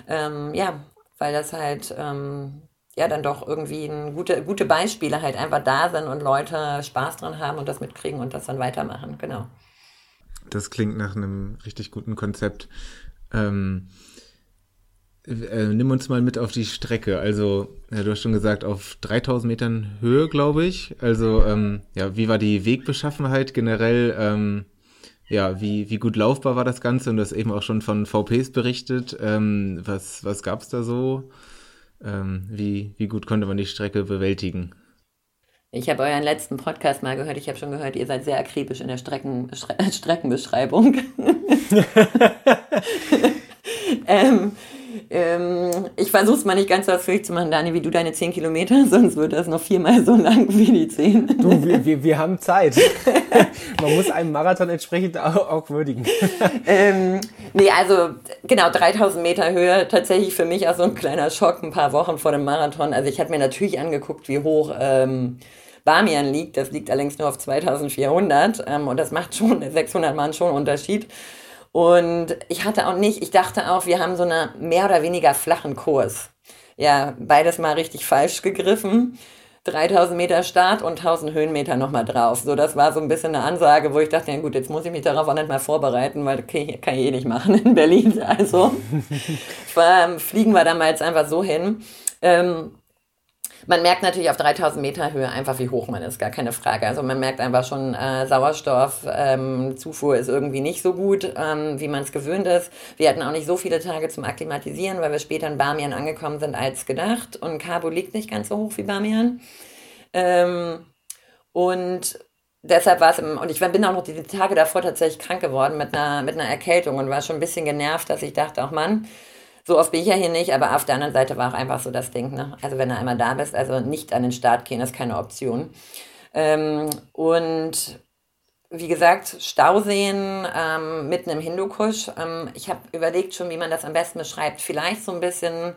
S3: Ähm, ja, weil das halt ähm, ja dann doch irgendwie ein gute, gute Beispiele halt einfach da sind und Leute Spaß dran haben und das mitkriegen und das dann weitermachen, genau.
S1: Das klingt nach einem richtig guten Konzept. Ähm, äh, nimm uns mal mit auf die Strecke. Also, ja, du hast schon gesagt, auf 3000 Metern Höhe, glaube ich. Also, ähm, ja, wie war die Wegbeschaffenheit generell? Ähm, ja, wie, wie gut laufbar war das Ganze? Und du hast eben auch schon von VPs berichtet. Ähm, was was gab es da so? ähm, wie, wie gut konnte man die Strecke bewältigen?
S3: Ich habe euren letzten Podcast mal gehört. Ich habe schon gehört, ihr seid sehr akribisch in der Strecken, <laughs> Streckenbeschreibung. <laughs> <laughs> ähm, ähm, ich versuche es mal nicht ganz so ausführlich zu machen, Dani, wie du deine 10 Kilometer, <laughs> sonst wird das noch viermal so lang wie die 10.
S2: Du, wir, wir, wir haben Zeit. <laughs> Man muss einen Marathon entsprechend auch, auch würdigen. <laughs>
S3: ähm, nee, also genau, 3000 Meter Höhe, tatsächlich für mich auch so ein kleiner Schock, ein paar Wochen vor dem Marathon. Also ich hatte mir natürlich angeguckt, wie hoch... Ähm, Bamian liegt, das liegt allerdings nur auf 2400 ähm, und das macht schon 600 Mann schon Unterschied. Und ich hatte auch nicht, ich dachte auch, wir haben so einen mehr oder weniger flachen Kurs. Ja, beides mal richtig falsch gegriffen. 3000 Meter Start und 1000 Höhenmeter nochmal drauf. So, das war so ein bisschen eine Ansage, wo ich dachte, ja gut, jetzt muss ich mich darauf auch nicht mal vorbereiten, weil okay, kann ich eh nicht machen in Berlin. <laughs> Also <laughs> fliegen wir damals einfach so hin. Ähm, man merkt natürlich auf 3000 Meter Höhe einfach, wie hoch man ist, gar keine Frage. Also man merkt einfach schon, äh, Sauerstoffzufuhr ähm, ist irgendwie nicht so gut, ähm, wie man es gewöhnt ist. Wir hatten auch nicht so viele Tage zum Akklimatisieren, weil wir später in Bamian angekommen sind als gedacht. Und Cabo liegt nicht ganz so hoch wie Bamian. Ähm, und deshalb war es, und ich bin auch noch die Tage davor tatsächlich krank geworden mit einer, mit einer Erkältung und war schon ein bisschen genervt, dass ich dachte, auch Mann, so oft bin ich ja hier nicht, aber auf der anderen Seite war auch einfach so das Ding, ne? Also wenn du einmal da bist, also nicht an den Start gehen, ist keine Option. Ähm, und wie gesagt, Stauseen ähm, mitten im Hindukusch. Ähm, ich habe überlegt schon, wie man das am besten beschreibt. Vielleicht so ein bisschen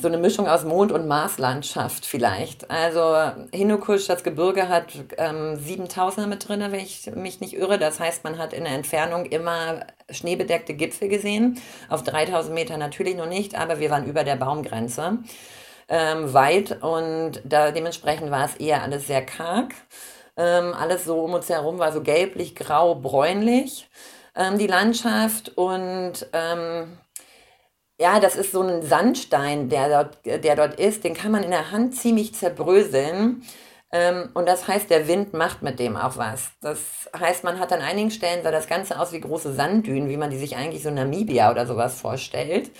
S3: so eine Mischung aus Mond- und Marslandschaft vielleicht. Also Hindukusch, das Gebirge hat ähm, 7000er mit drin, wenn ich mich nicht irre. Das heißt, man hat in der Entfernung immer schneebedeckte Gipfel gesehen. Auf 3000 Meter natürlich noch nicht, aber wir waren über der Baumgrenze ähm, weit und da, dementsprechend war es eher alles sehr karg. Ähm, alles so um uns herum war so gelblich, grau, bräunlich, ähm, die Landschaft und ähm, ja, das ist so ein Sandstein, der dort, der dort ist. Den kann man in der Hand ziemlich zerbröseln. Ähm, und das heißt, der Wind macht mit dem auch was. Das heißt, man hat an einigen Stellen sah das Ganze aus wie große Sanddünen, wie man die sich eigentlich so Namibia oder sowas vorstellt.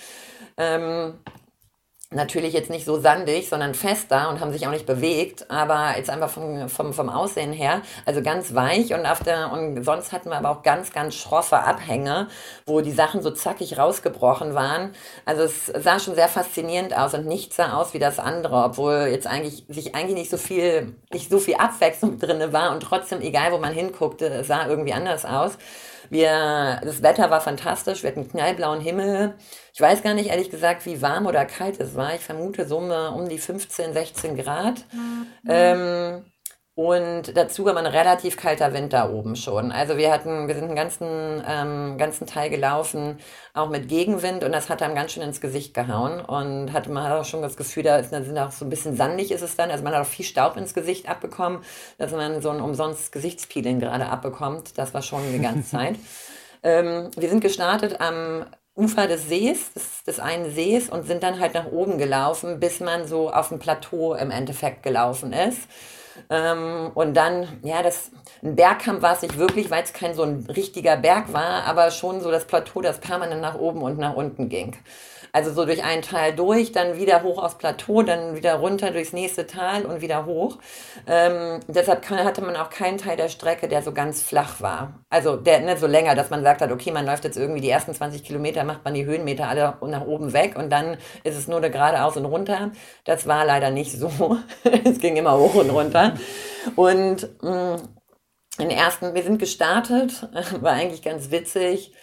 S3: Natürlich jetzt nicht so sandig, sondern fester und haben sich auch nicht bewegt, aber jetzt einfach vom, vom, vom Aussehen her, also ganz weich und auf der, und sonst hatten wir aber auch ganz, ganz schroffe Abhänge, wo die Sachen so zackig rausgebrochen waren. Also es sah schon sehr faszinierend aus und nichts sah aus wie das andere, obwohl jetzt eigentlich, sich eigentlich nicht so viel, nicht so viel Abwechslung drinne war und trotzdem, egal wo man hinguckte, sah irgendwie anders aus. Wir, das Wetter war fantastisch, wir hatten knallblauen Himmel. Ich weiß gar nicht, ehrlich gesagt, wie warm oder kalt es war. Ich vermute so um die 15, 16 Grad. Mhm. Ähm, und dazu war ein relativ kalter Wind da oben schon. Also wir hatten, wir sind einen ganzen, ähm, ganzen Teil gelaufen, auch mit Gegenwind und das hat einem ganz schön ins Gesicht gehauen und hatte man auch schon das Gefühl, da ist, sind auch so ein bisschen sandig ist es dann. Also man hat auch viel Staub ins Gesicht abbekommen, dass man so ein umsonst Gesichtspeeling gerade abbekommt. Das war schon die ganze <laughs> Zeit. ähm, wir sind gestartet am Ufer des Sees, des, des einen Sees und sind dann halt nach oben gelaufen, bis man so auf dem Plateau im Endeffekt gelaufen ist. Ähm, und dann, ja, das, ein Bergkamm war es nicht wirklich, weil es kein so ein richtiger Berg war, aber schon so das Plateau, das permanent nach oben und nach unten ging. Also so durch einen Teil durch, dann wieder hoch aufs Plateau, dann wieder runter durchs nächste Tal und wieder hoch. Ähm, deshalb kann, hatte man auch keinen Teil der Strecke, der so ganz flach war. Also der nicht ne, so länger, dass man sagt hat, okay, man läuft jetzt irgendwie die ersten 20 Kilometer, macht man die Höhenmeter alle nach oben weg und dann ist es nur eine geradeaus und runter. Das war leider nicht so. <laughs> es ging immer hoch und runter. Und mh, mm, den ersten, wir sind gestartet, <laughs> war eigentlich ganz witzig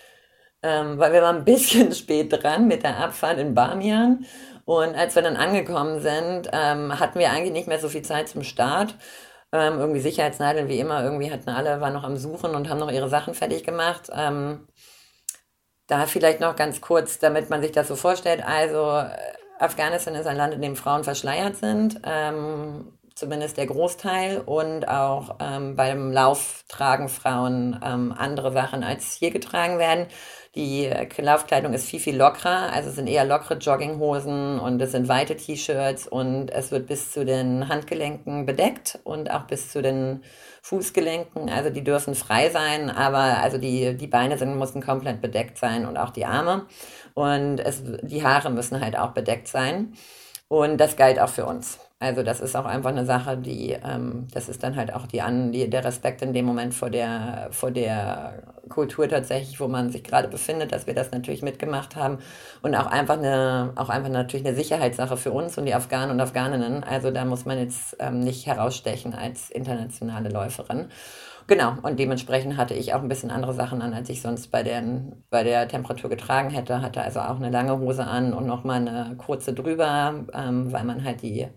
S3: ähm, weil wir waren ein bisschen <laughs> spät dran mit der Abfahrt in Bamian. Und als wir dann angekommen sind, ähm, hatten wir eigentlich nicht mehr so viel Zeit zum Start. Ähm, irgendwie Sicherheitsnadeln wie immer, irgendwie hatten alle, waren noch am Suchen und haben noch ihre Sachen fertig gemacht. Ähm, da vielleicht noch ganz kurz, damit man sich das so vorstellt. Also äh, Afghanistan ist ein Land, in dem Frauen verschleiert sind. Ähm, zumindest der Großteil. Und auch ähm, beim Lauf tragen Frauen andere Sachen, als hier getragen werden. Die Laufkleidung ist viel, viel lockerer. Also es sind eher lockere Jogginghosen und es sind weite T-Shirts und es wird bis zu den Handgelenken bedeckt und auch bis zu den Fußgelenken. Also die dürfen frei sein, aber also die, die Beine sind, müssen komplett bedeckt sein und auch die Arme. Und es, die Haare müssen halt auch bedeckt sein. Und das galt auch für uns. Also das ist auch einfach eine Sache, die, ähm, das ist dann halt auch die, an, die, der Respekt in dem Moment vor der, vor der Kultur tatsächlich, wo man sich gerade befindet, dass wir das natürlich mitgemacht haben und auch einfach eine, auch einfach natürlich eine Sicherheitssache für uns und die Afghanen und Afghaninnen. Also da muss man jetzt ähm, nicht herausstechen als internationale Läuferin. Genau, und dementsprechend hatte ich auch ein bisschen andere Sachen an, als ich sonst bei, den, bei der Temperatur getragen hätte. Hatte also auch eine lange Hose an und nochmal eine kurze drüber, ähm, weil man halt die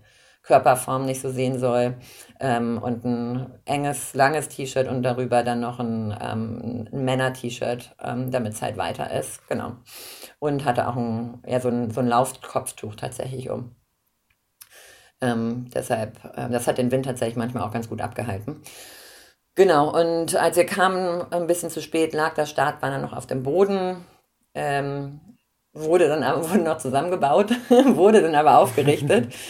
S3: Körperform nicht so sehen soll. Ähm, und ein enges, langes T-Shirt und darüber dann noch ein, ähm, ein Männer-T-Shirt, ähm, damit es halt weiter ist. Genau. Und hatte auch ein, ja, so ein, so ein Laufkopftuch tatsächlich um. Ähm, deshalb, äh, das hat den Wind tatsächlich manchmal auch ganz gut abgehalten. Genau, und als wir kamen, ein bisschen zu spät, lag der Startbanner noch auf dem Boden. Ähm, wurde dann aber wurde <laughs> noch zusammengebaut, <laughs> wurde dann aber aufgerichtet. <laughs>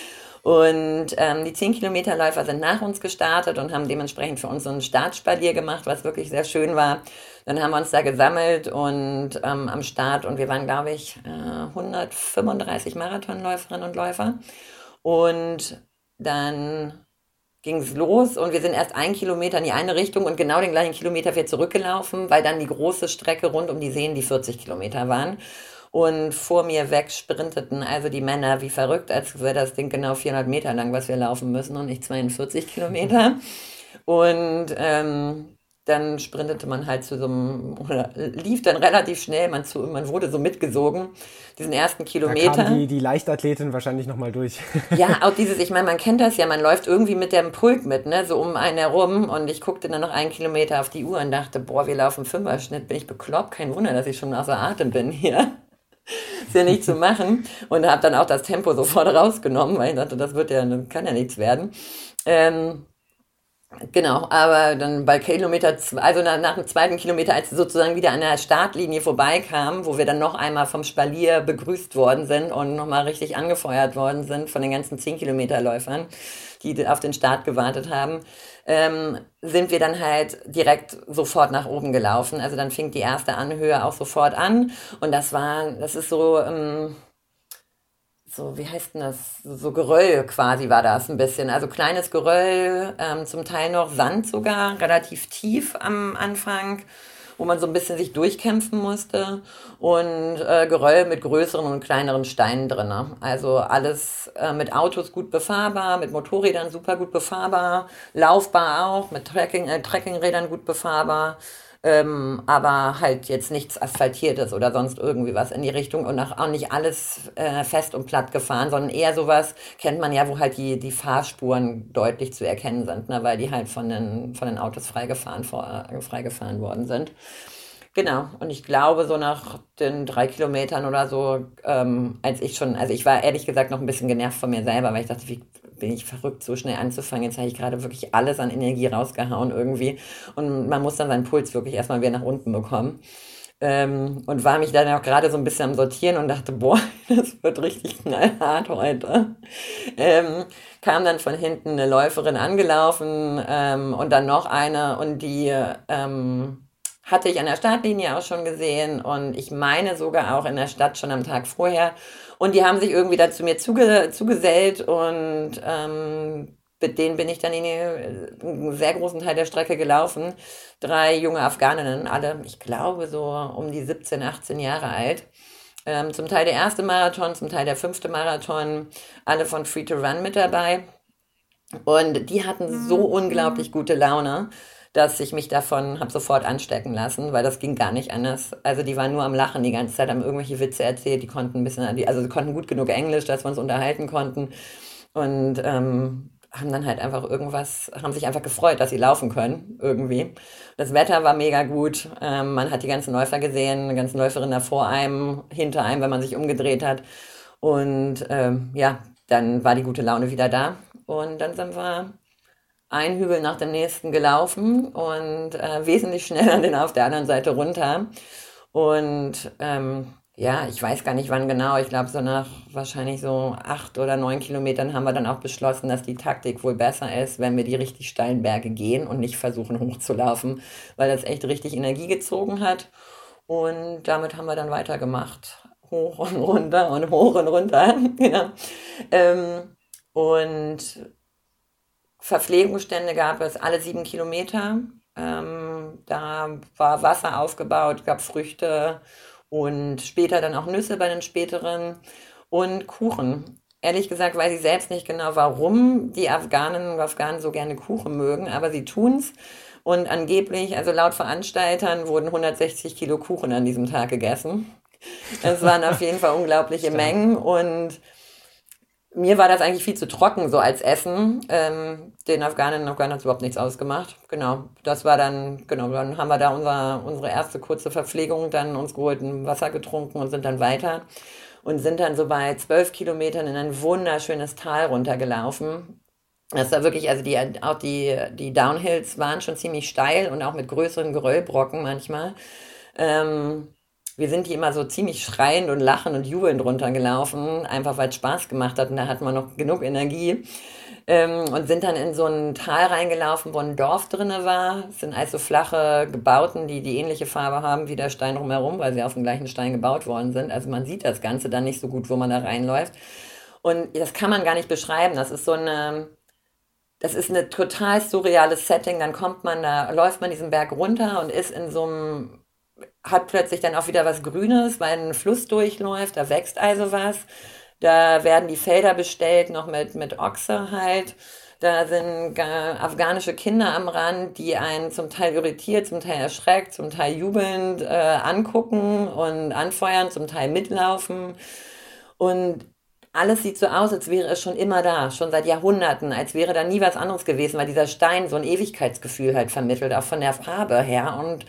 S3: Und ähm, die 10 Kilometer Läufer sind nach uns gestartet und haben dementsprechend für uns so ein Startspalier gemacht, was wirklich sehr schön war. Dann haben wir uns da gesammelt und ähm, am Start und wir waren, glaube ich, äh, 135 Marathonläuferinnen und Läufer. Und dann ging es los und wir sind erst einen Kilometer in die eine Richtung und genau den gleichen Kilometer wieder zurückgelaufen, weil dann die große Strecke rund um die Seen die 40 Kilometer waren und vor mir weg sprinteten also die Männer wie verrückt, als wäre das Ding genau 400 Meter lang, was wir laufen müssen und nicht 42 Kilometer. Und ähm, dann sprintete man halt zu so einem, oder lief dann relativ schnell, man, zu, man wurde so mitgesogen, diesen ersten Kilometer. Da
S2: kam die, die Leichtathletin wahrscheinlich nochmal durch. <laughs>
S3: ja, auch dieses, ich meine, man kennt das ja, man läuft irgendwie mit dem Pulk mit, ne, so um einen herum und ich guckte dann noch einen Kilometer auf die Uhr und dachte, boah, wir laufen Fünfer-Schnitt, bin ich bekloppt, kein Wunder, dass ich schon außer Atem bin hier ist ja nicht zu machen. Und habe dann auch das Tempo sofort <laughs> rausgenommen, weil ich dachte, das wird ja, kann ja nichts werden. Ähm, Genau, aber dann bei Kilometer, also nach, nach, dem zweiten Kilometer, als sie sozusagen wieder an der Startlinie vorbeikamen, wo wir dann noch einmal vom Spalier begrüßt worden sind und nochmal richtig angefeuert worden sind von den ganzen 10 Kilometer Läufern, die auf den Start gewartet haben, ähm, sind wir dann halt direkt sofort nach oben gelaufen. Also dann fing die erste Anhöhe auch sofort an und das war, das ist so, ähm, so, wie heißt denn das? So Geröll quasi war das ein bisschen. Also kleines Geröll, ähm, zum Teil noch Sand sogar, relativ tief am Anfang wo man so ein bisschen sich durchkämpfen musste und äh, Geröll mit größeren und kleineren Steinen drin. Also alles äh, mit Autos gut befahrbar, mit Motorrädern super gut befahrbar, laufbar auch, mit Trekking, äh, Trekkingrädern gut befahrbar. Ähm, aber halt jetzt nichts Asphaltiertes oder sonst irgendwie was in die Richtung und auch, nicht alles äh, fest und platt gefahren, sondern eher sowas, kennt man ja, wo halt die, die Fahrspuren deutlich zu erkennen sind, ne, weil die halt von den, von den Autos freigefahren, vor, freigefahren worden sind. Genau, und ich glaube, so nach den drei Kilometern oder so, ähm, als ich schon, also ich war ehrlich gesagt noch ein bisschen genervt von mir selber, weil ich dachte, wie bin ich verrückt, so schnell anzufangen. Jetzt habe ich gerade wirklich alles an Energie rausgehauen irgendwie. Und man muss dann seinen Puls wirklich erstmal wieder nach unten bekommen. Ähm, und war mich dann auch gerade so ein bisschen am Sortieren und dachte, boah, <laughs> das wird richtig knallhart heute. Ähm, kam dann von hinten eine Läuferin angelaufen ähm, und dann noch eine und die ähm, hatte ich an der Startlinie auch schon gesehen und ich meine sogar auch in der Stadt schon am Tag vorher. Und die haben sich irgendwie dazu mir zuge zugesellt und ähm, mit denen bin ich dann in einen sehr großen Teil der Strecke gelaufen. Drei junge Afghaninnen, alle, ich glaube, so um die 17, 18 Jahre alt. Ähm, zum Teil der erste Marathon, zum Teil der fünfte Marathon, alle von Free to Run mit dabei. Und die hatten so mhm. unglaublich gute Laune dass ich mich davon habe sofort anstecken lassen, weil das ging gar nicht anders. Also die waren nur am Lachen die ganze Zeit, haben irgendwelche Witze erzählt, die konnten ein bisschen, also sie konnten gut genug Englisch, dass wir uns unterhalten konnten und ähm, haben dann halt einfach irgendwas, haben sich einfach gefreut, dass sie laufen können, irgendwie. Das Wetter war mega gut, ähm, man hat die ganzen Läufer gesehen, die ganzen Läuferinnen da vor einem, hinter einem, wenn man sich umgedreht hat und ähm, ja, dann war die gute Laune wieder da und dann sind wir ein Hügel nach dem nächsten gelaufen und äh, wesentlich <laughs> schneller den auf der anderen Seite runter. Und ähm, ja, ich weiß gar nicht wann genau. Ich glaube, so nach wahrscheinlich so acht oder neun Kilometern haben wir dann auch beschlossen, dass die Taktik wohl besser ist, wenn wir die richtig steilen Berge gehen und nicht versuchen hochzulaufen, weil das echt richtig Energie gezogen hat. Und damit haben wir dann weitergemacht. Hoch und runter und hoch und runter. <laughs> genau. Ähm, und Verpflegungsstände gab es alle sieben Kilometer. Ähm, da war Wasser aufgebaut, gab Früchte und später dann auch Nüsse bei den späteren und Kuchen. Ehrlich gesagt weiß ich selbst nicht genau, warum die Afghanen und Afghanen so gerne Kuchen mögen, aber sie tun's. Und angeblich, also laut Veranstaltern, wurden 160 Kilo Kuchen an diesem Tag gegessen. Es waren auf jeden Fall unglaubliche Mengen und mir war das eigentlich viel zu trocken, so als Essen. Ähm, den Afghanen und Afghanen hat es überhaupt nichts ausgemacht. Genau, das war dann, genau, dann haben wir da unser, unsere erste kurze Verpflegung, dann uns geholt, Wasser getrunken und sind dann weiter. Und sind dann so bei zwölf Kilometern in ein wunderschönes Tal runtergelaufen. Das war wirklich, also die, auch die, die Downhills waren schon ziemlich steil und auch mit größeren Geröllbrocken manchmal. Ähm, wir sind hier immer so ziemlich schreiend und lachend und jubelnd runtergelaufen, einfach weil es Spaß gemacht hat und da hatten wir noch genug Energie. Ähm, und sind dann in so ein Tal reingelaufen, wo ein Dorf drinne war. Es sind also flache Gebauten, die die ähnliche Farbe haben wie der Stein drumherum, weil sie auf dem gleichen Stein gebaut worden sind. Also man sieht das Ganze dann nicht so gut, wo man da reinläuft. Und das kann man gar nicht beschreiben. Das ist so eine, das ist eine total surreales Setting. Dann kommt man da, läuft man diesen Berg runter und ist in so einem hat plötzlich dann auch wieder was Grünes, weil ein Fluss durchläuft, da wächst also was. Da werden die Felder bestellt, noch mit, mit Ochse halt. Da sind afghanische Kinder am Rand, die einen zum Teil irritiert, zum Teil erschreckt, zum Teil jubelnd äh, angucken und anfeuern, zum Teil mitlaufen. Und alles sieht so aus, als wäre es schon immer da, schon seit Jahrhunderten, als wäre da nie was anderes gewesen, weil dieser Stein so ein Ewigkeitsgefühl halt vermittelt, auch von der Farbe her. Und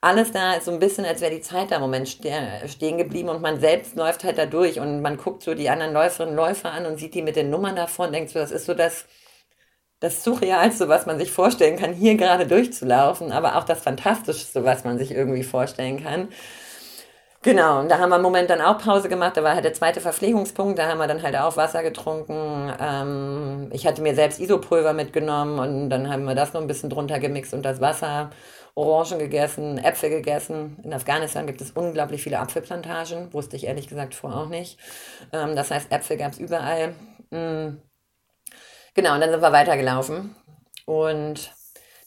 S3: alles da ist so ein bisschen, als wäre die Zeit da im Moment stehen geblieben und man selbst läuft halt da durch und man guckt so die anderen Läuferinnen und Läufer an und sieht die mit den Nummern davon und denkt so, das ist so das, das Surrealste, was man sich vorstellen kann, hier gerade durchzulaufen, aber auch das Fantastischste, was man sich irgendwie vorstellen kann. Genau, und da haben wir einen Moment dann auch Pause gemacht. Da war halt der zweite Verpflegungspunkt. Da haben wir dann halt auch Wasser getrunken. Ähm, ich hatte mir selbst Isopulver mitgenommen und dann haben wir das noch ein bisschen drunter gemixt und das Wasser. Orangen gegessen, Äpfel gegessen. In Afghanistan gibt es unglaublich viele Apfelplantagen. Wusste ich ehrlich gesagt vorher auch nicht. Ähm, das heißt, Äpfel gab es überall. Mhm. Genau, und dann sind wir weitergelaufen. Und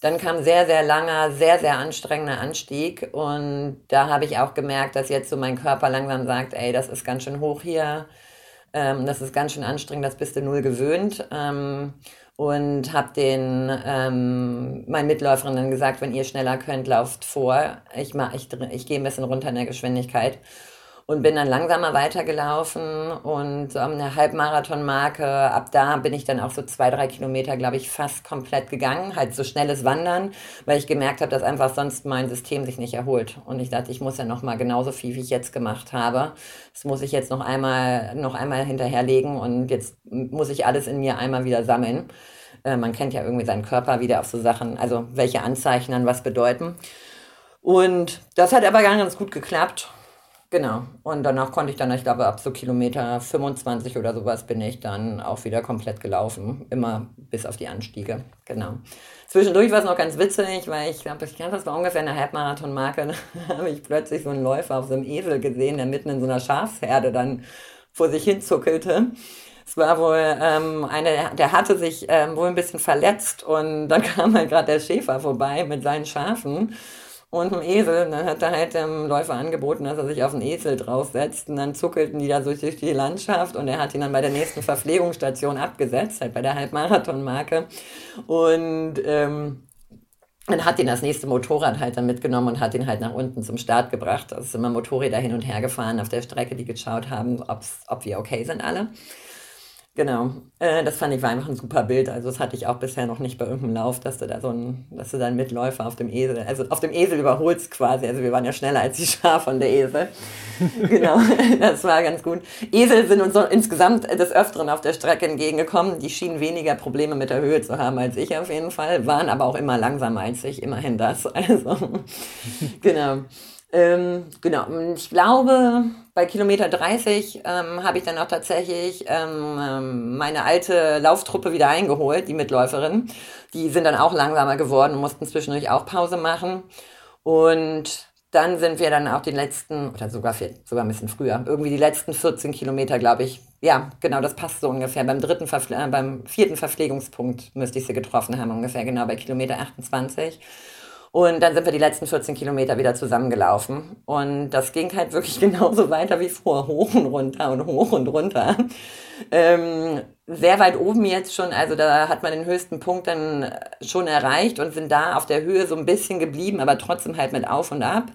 S3: dann kam sehr, sehr langer, sehr, sehr anstrengender Anstieg. Und da habe ich auch gemerkt, dass jetzt so mein Körper langsam sagt, ey, das ist ganz schön hoch hier. Ähm, das ist ganz schön anstrengend, das bist du null gewöhnt. Ähm, und habe den ähm, meinen Mitläuferinnen gesagt, wenn ihr schneller könnt, lauft vor. Ich, mach, ich, ich gehe ein bisschen runter in der Geschwindigkeit und bin dann langsamer weitergelaufen und um eine Halbmarathonmarke, ab da bin ich dann auch so zwei, drei Kilometer, glaube ich, fast komplett gegangen, halt so schnelles Wandern, weil ich gemerkt habe, dass einfach sonst mein System sich nicht erholt und ich dachte, ich muss ja noch mal genauso viel, wie ich jetzt gemacht habe, das muss ich jetzt noch einmal, noch einmal hinterherlegen und jetzt muss ich alles in mir einmal wieder sammeln. Äh, man kennt ja irgendwie seinen Körper wieder auf so Sachen, also welche Anzeichen dann was bedeuten. Und das hat aber ganz gut geklappt. Genau. Und danach konnte ich dann, ich glaube, ab so Kilometer 25 oder sowas bin ich dann auch wieder komplett gelaufen. Immer bis auf die Anstiege. Genau. Zwischendurch war es noch ganz witzig, weil ich glaube, ich glaube, das war ungefähr eine Halbmarathon-Marke. <laughs> Da habe ich plötzlich so einen Läufer auf so einem Esel gesehen, der mitten in so einer Schafsherde dann vor sich hin zuckelte. Es war wohl ähm, eine, der hatte sich ähm, wohl ein bisschen verletzt und dann <laughs> kam halt gerade der Schäfer vorbei mit seinen Schafen und ein Esel. Und dann hat er halt dem Läufer angeboten, dass er sich auf einen Esel draufsetzt. Und dann zuckelten die da durch die Landschaft und er hat ihn dann bei der nächsten Verpflegungsstation abgesetzt, halt bei der Halbmarathonmarke. Und ähm, dann hat ihn das nächste Motorrad halt dann mitgenommen und hat ihn halt nach unten zum Start gebracht. Da sind immer Motorräder hin und her gefahren auf der Strecke, die geschaut haben, ob's, ob wir okay sind alle. Genau, äh, das fand ich war einfach ein super Bild. Also das hatte ich auch bisher noch nicht bei irgendeinem Lauf, dass du da so ein, dass du dann Mitläufer auf dem Esel, also auf dem Esel überholst quasi. Also wir waren ja schneller als die <laughs> Schafe von der Esel. <laughs> genau, das war ganz gut. Esel sind uns so insgesamt des Öfteren auf der Strecke entgegengekommen. Die schienen weniger Probleme mit der Höhe zu haben als ich auf jeden Fall, waren aber auch immer langsamer als ich, immerhin das. <laughs> Also genau. Ähm, genau, ich glaube, bei Kilometer 30 ähm, habe ich dann auch tatsächlich ähm, ähm, meine alte Lauftruppe wieder eingeholt, die Mitläuferin. Die sind dann auch langsamer geworden und mussten zwischendurch auch Pause machen. Und dann sind wir dann auch die letzten, oder sogar, sogar ein bisschen früher, irgendwie die letzten 14 Kilometer, glaube ich. Ja, genau, das passt so ungefähr. Beim dritten, Verpfle äh, beim vierten Verpflegungspunkt müsste ich sie getroffen haben, ungefähr, genau, bei Kilometer 28. Und dann sind wir die letzten 14 Kilometer wieder zusammengelaufen. Und das ging halt wirklich <laughs> genauso weiter wie vor, hoch und runter und hoch und runter. Ähm, sehr weit oben jetzt schon, also da hat man den höchsten Punkt dann schon erreicht und sind da auf der Höhe so ein bisschen geblieben, aber trotzdem halt mit auf und ab.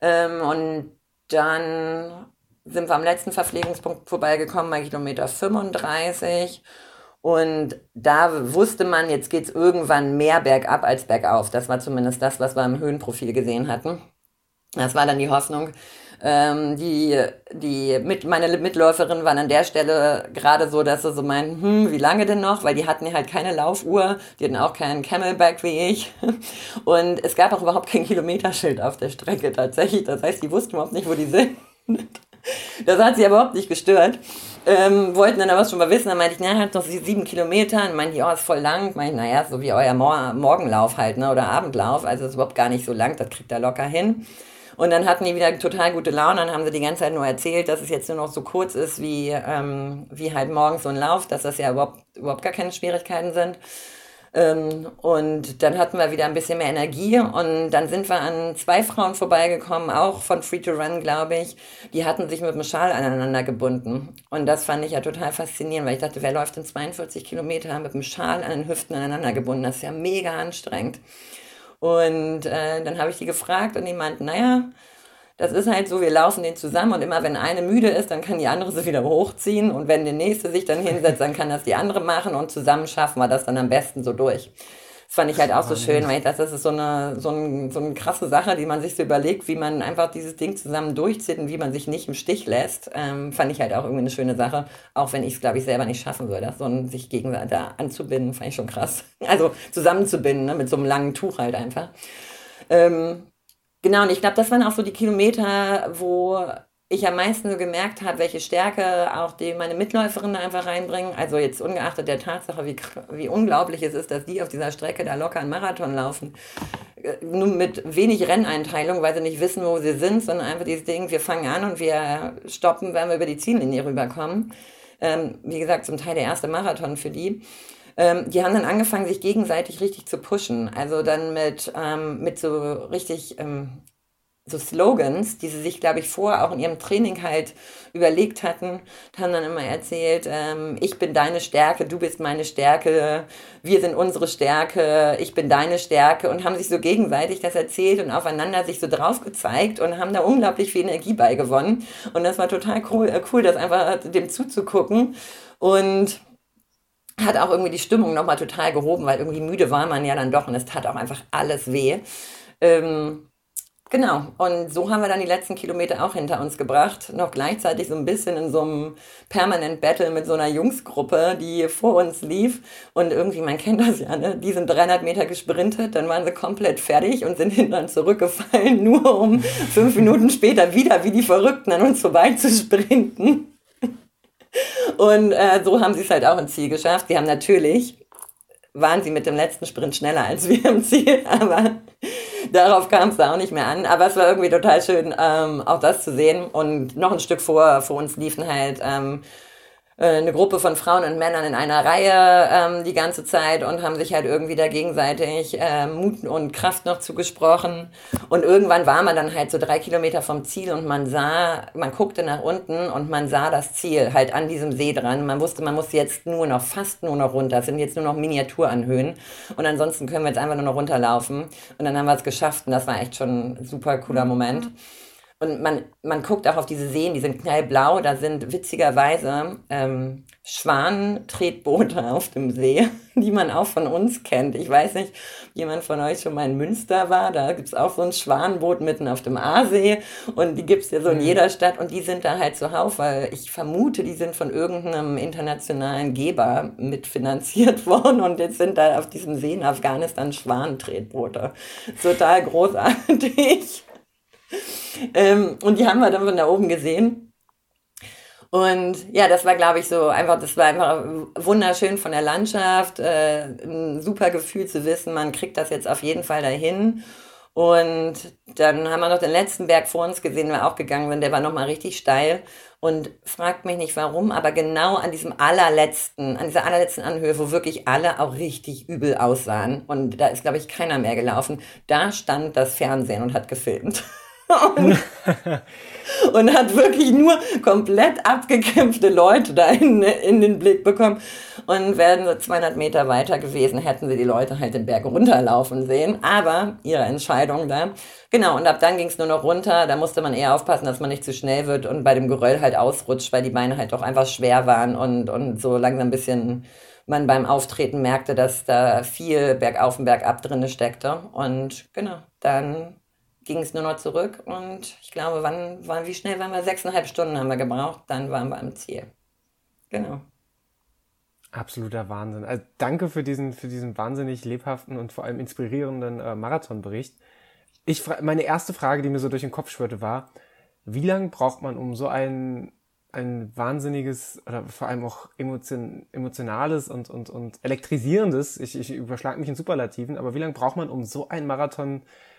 S3: Ähm, und dann sind wir am letzten Verpflegungspunkt vorbeigekommen bei Kilometer 35 und da wusste man, jetzt geht's irgendwann mehr bergab als bergauf. Das war zumindest das, was wir im Höhenprofil gesehen hatten. Das war dann die Hoffnung. Ähm, die, die mit, meine Mitläuferin waren an der Stelle gerade so, dass sie so meinten, hm, wie lange denn noch? Weil die hatten halt keine Laufuhr, die hatten auch keinen Camelback wie ich. <laughs> Und es gab auch überhaupt kein Kilometerschild auf der Strecke tatsächlich. Das heißt, die wussten überhaupt nicht, wo die sind. Das hat sie aber überhaupt nicht gestört ähm, wollten dann aber schon mal wissen. Dann meinte ich, na, hat noch sieben Kilometer. Und meinte ich, oh, ist voll lang. Meinte ich, naja, so wie euer Mor Morgenlauf halt, ne, oder Abendlauf. Also ist überhaupt gar nicht so lang. Das kriegt er locker hin. Und dann hatten die wieder total gute Laune. Dann haben sie die ganze Zeit nur erzählt, dass es jetzt nur noch so kurz ist wie, ähm, wie halt morgens so ein Lauf, dass das ja überhaupt, überhaupt gar keine Schwierigkeiten sind. Ähm, und dann hatten wir wieder ein bisschen mehr Energie und dann sind wir an zwei Frauen vorbeigekommen, auch von Free to Run, glaube ich. Die hatten sich mit dem Schal aneinander gebunden. Und das fand ich ja total faszinierend, weil ich dachte, wer läuft in 42 Kilometer mit dem Schal an den Hüften aneinander gebunden? Das ist ja mega anstrengend. Und äh, dann habe ich die gefragt und die meinten, naja, das ist halt so, wir laufen den zusammen und immer wenn eine müde ist, dann kann die andere sie wieder hochziehen und wenn der nächste sich dann hinsetzt, dann kann das die andere machen und zusammen schaffen wir das dann am besten so durch. Das fand ich halt auch so schön, weil das ist so eine, so, ein, so eine krasse Sache, die man sich so überlegt, wie man einfach dieses Ding zusammen durchzieht und wie man sich nicht im Stich lässt. Ähm, fand ich halt auch irgendwie eine schöne Sache, auch wenn ich es, glaube ich, selber nicht schaffen würde. So ein, sich gegenseitig anzubinden, fand ich schon krass. <laughs> Also zusammenzubinden, ne, mit so einem langen Tuch halt einfach. Ähm, genau, und ich glaube, das waren auch so die Kilometer, wo ich am meisten so gemerkt habe, welche Stärke auch die meine Mitläuferinnen einfach reinbringen. Also jetzt ungeachtet der Tatsache, wie, wie unglaublich es ist, dass die auf dieser Strecke da locker einen Marathon laufen. Äh, nur mit wenig Renneinteilung, weil sie nicht wissen, wo sie sind, sondern einfach dieses Ding, wir fangen an und wir stoppen, wenn wir über die Ziellinie rüberkommen. Ähm, wie gesagt, zum Teil der erste Marathon für die. Ähm, die haben dann angefangen, sich gegenseitig richtig zu pushen. Also dann mit, ähm, mit so richtig ähm, so Slogans, die sie sich, glaube ich, vorher auch in ihrem Training halt überlegt hatten, haben dann immer erzählt, ähm, ich bin deine Stärke, du bist meine Stärke, wir sind unsere Stärke, ich bin deine Stärke und haben sich so gegenseitig das erzählt und aufeinander sich so drauf gezeigt und haben da unglaublich viel Energie beigewonnen. Und das war total cool, äh, cool das einfach dem zuzugucken. Und hat auch irgendwie die Stimmung nochmal total gehoben, weil irgendwie müde war man ja dann doch und es tat auch einfach alles weh. Ähm, Genau, und so haben wir dann die letzten Kilometer auch hinter uns gebracht. Noch gleichzeitig so ein bisschen in so einem Permanent Battle mit so einer Jungsgruppe, die vor uns lief. Und irgendwie, man kennt das ja, ne? die sind 300 Meter gesprintet, dann waren sie komplett fertig und sind <laughs> hinterher zurückgefallen, nur um fünf Minuten später wieder wie die Verrückten an uns vorbei zu sprinten. Und äh, so haben sie es halt auch ins Ziel geschafft. Sie haben natürlich, waren sie mit dem letzten Sprint schneller als wir im Ziel, <laughs> aber darauf kam es da auch nicht mehr an. Aber es war irgendwie total schön, ähm, auch das zu sehen. Und noch ein Stück vor, vor uns liefen halt ähm, äh, eine Gruppe von Frauen und Männern in einer Reihe ähm, die ganze Zeit und haben sich halt irgendwie da gegenseitig äh, Mut und Kraft noch zugesprochen. Und irgendwann war man dann halt so drei Kilometer vom Ziel und man sah, man guckte nach unten und man sah das Ziel halt an diesem See dran. Man wusste, man muss jetzt nur noch, fast nur noch runter. Es sind jetzt nur noch Miniaturanhöhen. Und ansonsten können wir jetzt einfach nur noch runterlaufen. Und dann haben wir es geschafft und das war echt schon ein super cooler Moment. Mhm. Und man, man guckt auch auf diese Seen, die sind knallblau, da sind witzigerweise ähm, Schwanentretboote <laughs> auf dem See, die man auch von uns kennt. Ich weiß nicht, jemand von euch schon mal in Münster war, da gibt's auch so ein Schwanenboot mitten auf dem Aasee und die gibt's ja so in mhm. jeder Stadt und die sind da halt zuhauf, weil ich vermute, die sind von irgendeinem internationalen Geber mitfinanziert <laughs> worden und jetzt sind da auf diesem See in Afghanistan Schwanentretboote. Total großartig. Ähm, und die haben wir dann von da oben gesehen. Und ja, das war, glaube ich, so einfach, das war einfach wunderschön von der Landschaft, äh, ein super Gefühl zu wissen, man kriegt das jetzt auf jeden Fall dahin. Und dann haben wir noch den letzten Berg vor uns gesehen, wir auch gegangen sind, der war nochmal richtig steil. Und fragt mich nicht warum, aber genau an diesem allerletzten, an dieser allerletzten Anhöhe, wo wirklich alle auch richtig übel aussahen, und da ist, glaube ich, keiner mehr gelaufen, da stand das Fernsehen und hat gefilmt. <laughs> und, <laughs> und, hat wirklich nur komplett abgekämpfte Leute da in, in, den Blick bekommen. Und wären so 200 Meter weiter gewesen, hätten sie die Leute halt den Berg runterlaufen sehen. Aber ihre Entscheidung da. Genau, und ab dann ging es nur noch runter. Da musste man eher aufpassen, dass man nicht zu schnell wird und bei dem Geröll halt ausrutscht, weil die Beine halt doch einfach schwer waren und, und so langsam ein bisschen man beim Auftreten merkte, dass da viel bergauf und bergab drinne steckte. Und genau, dann ging es nur noch zurück und ich glaube, wann, wann, wie schnell waren wir? Sechseinhalb Stunden haben wir gebraucht, dann waren wir am Ziel. Genau.
S2: Absoluter Wahnsinn. Also danke für diesen, für diesen wahnsinnig lebhaften und vor allem inspirierenden äh, Marathonbericht. Ich, meine erste Frage, die mir so durch den Kopf schwirrte, war, wie lange braucht man, um so ein, ein wahnsinniges oder vor allem auch emotion, emotionales und, und, und elektrisierendes, ich, ich überschlage mich in Superlativen, aber wie lange braucht man, um so einen Marathon äh,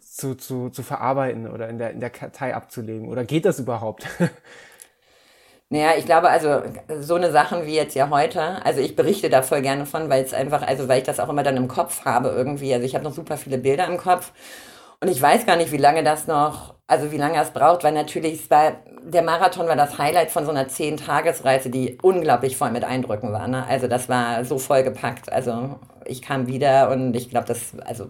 S2: zu, zu, zu verarbeiten oder in der, in der Kartei abzulegen? Oder geht das überhaupt? <laughs>
S3: Naja, ich glaube, also so eine Sachen wie jetzt ja heute, also ich berichte da voll gerne von, weil es einfach, also weil ich das auch immer dann im Kopf habe irgendwie. Also ich habe noch super viele Bilder im Kopf und ich weiß gar nicht, wie lange das noch, also wie lange es braucht, weil natürlich war, der Marathon war das Highlight von so einer zehn Tagesreise, die unglaublich voll mit Eindrücken war. Ne? Also das war so voll gepackt. Also ich kam wieder und ich glaube, das, also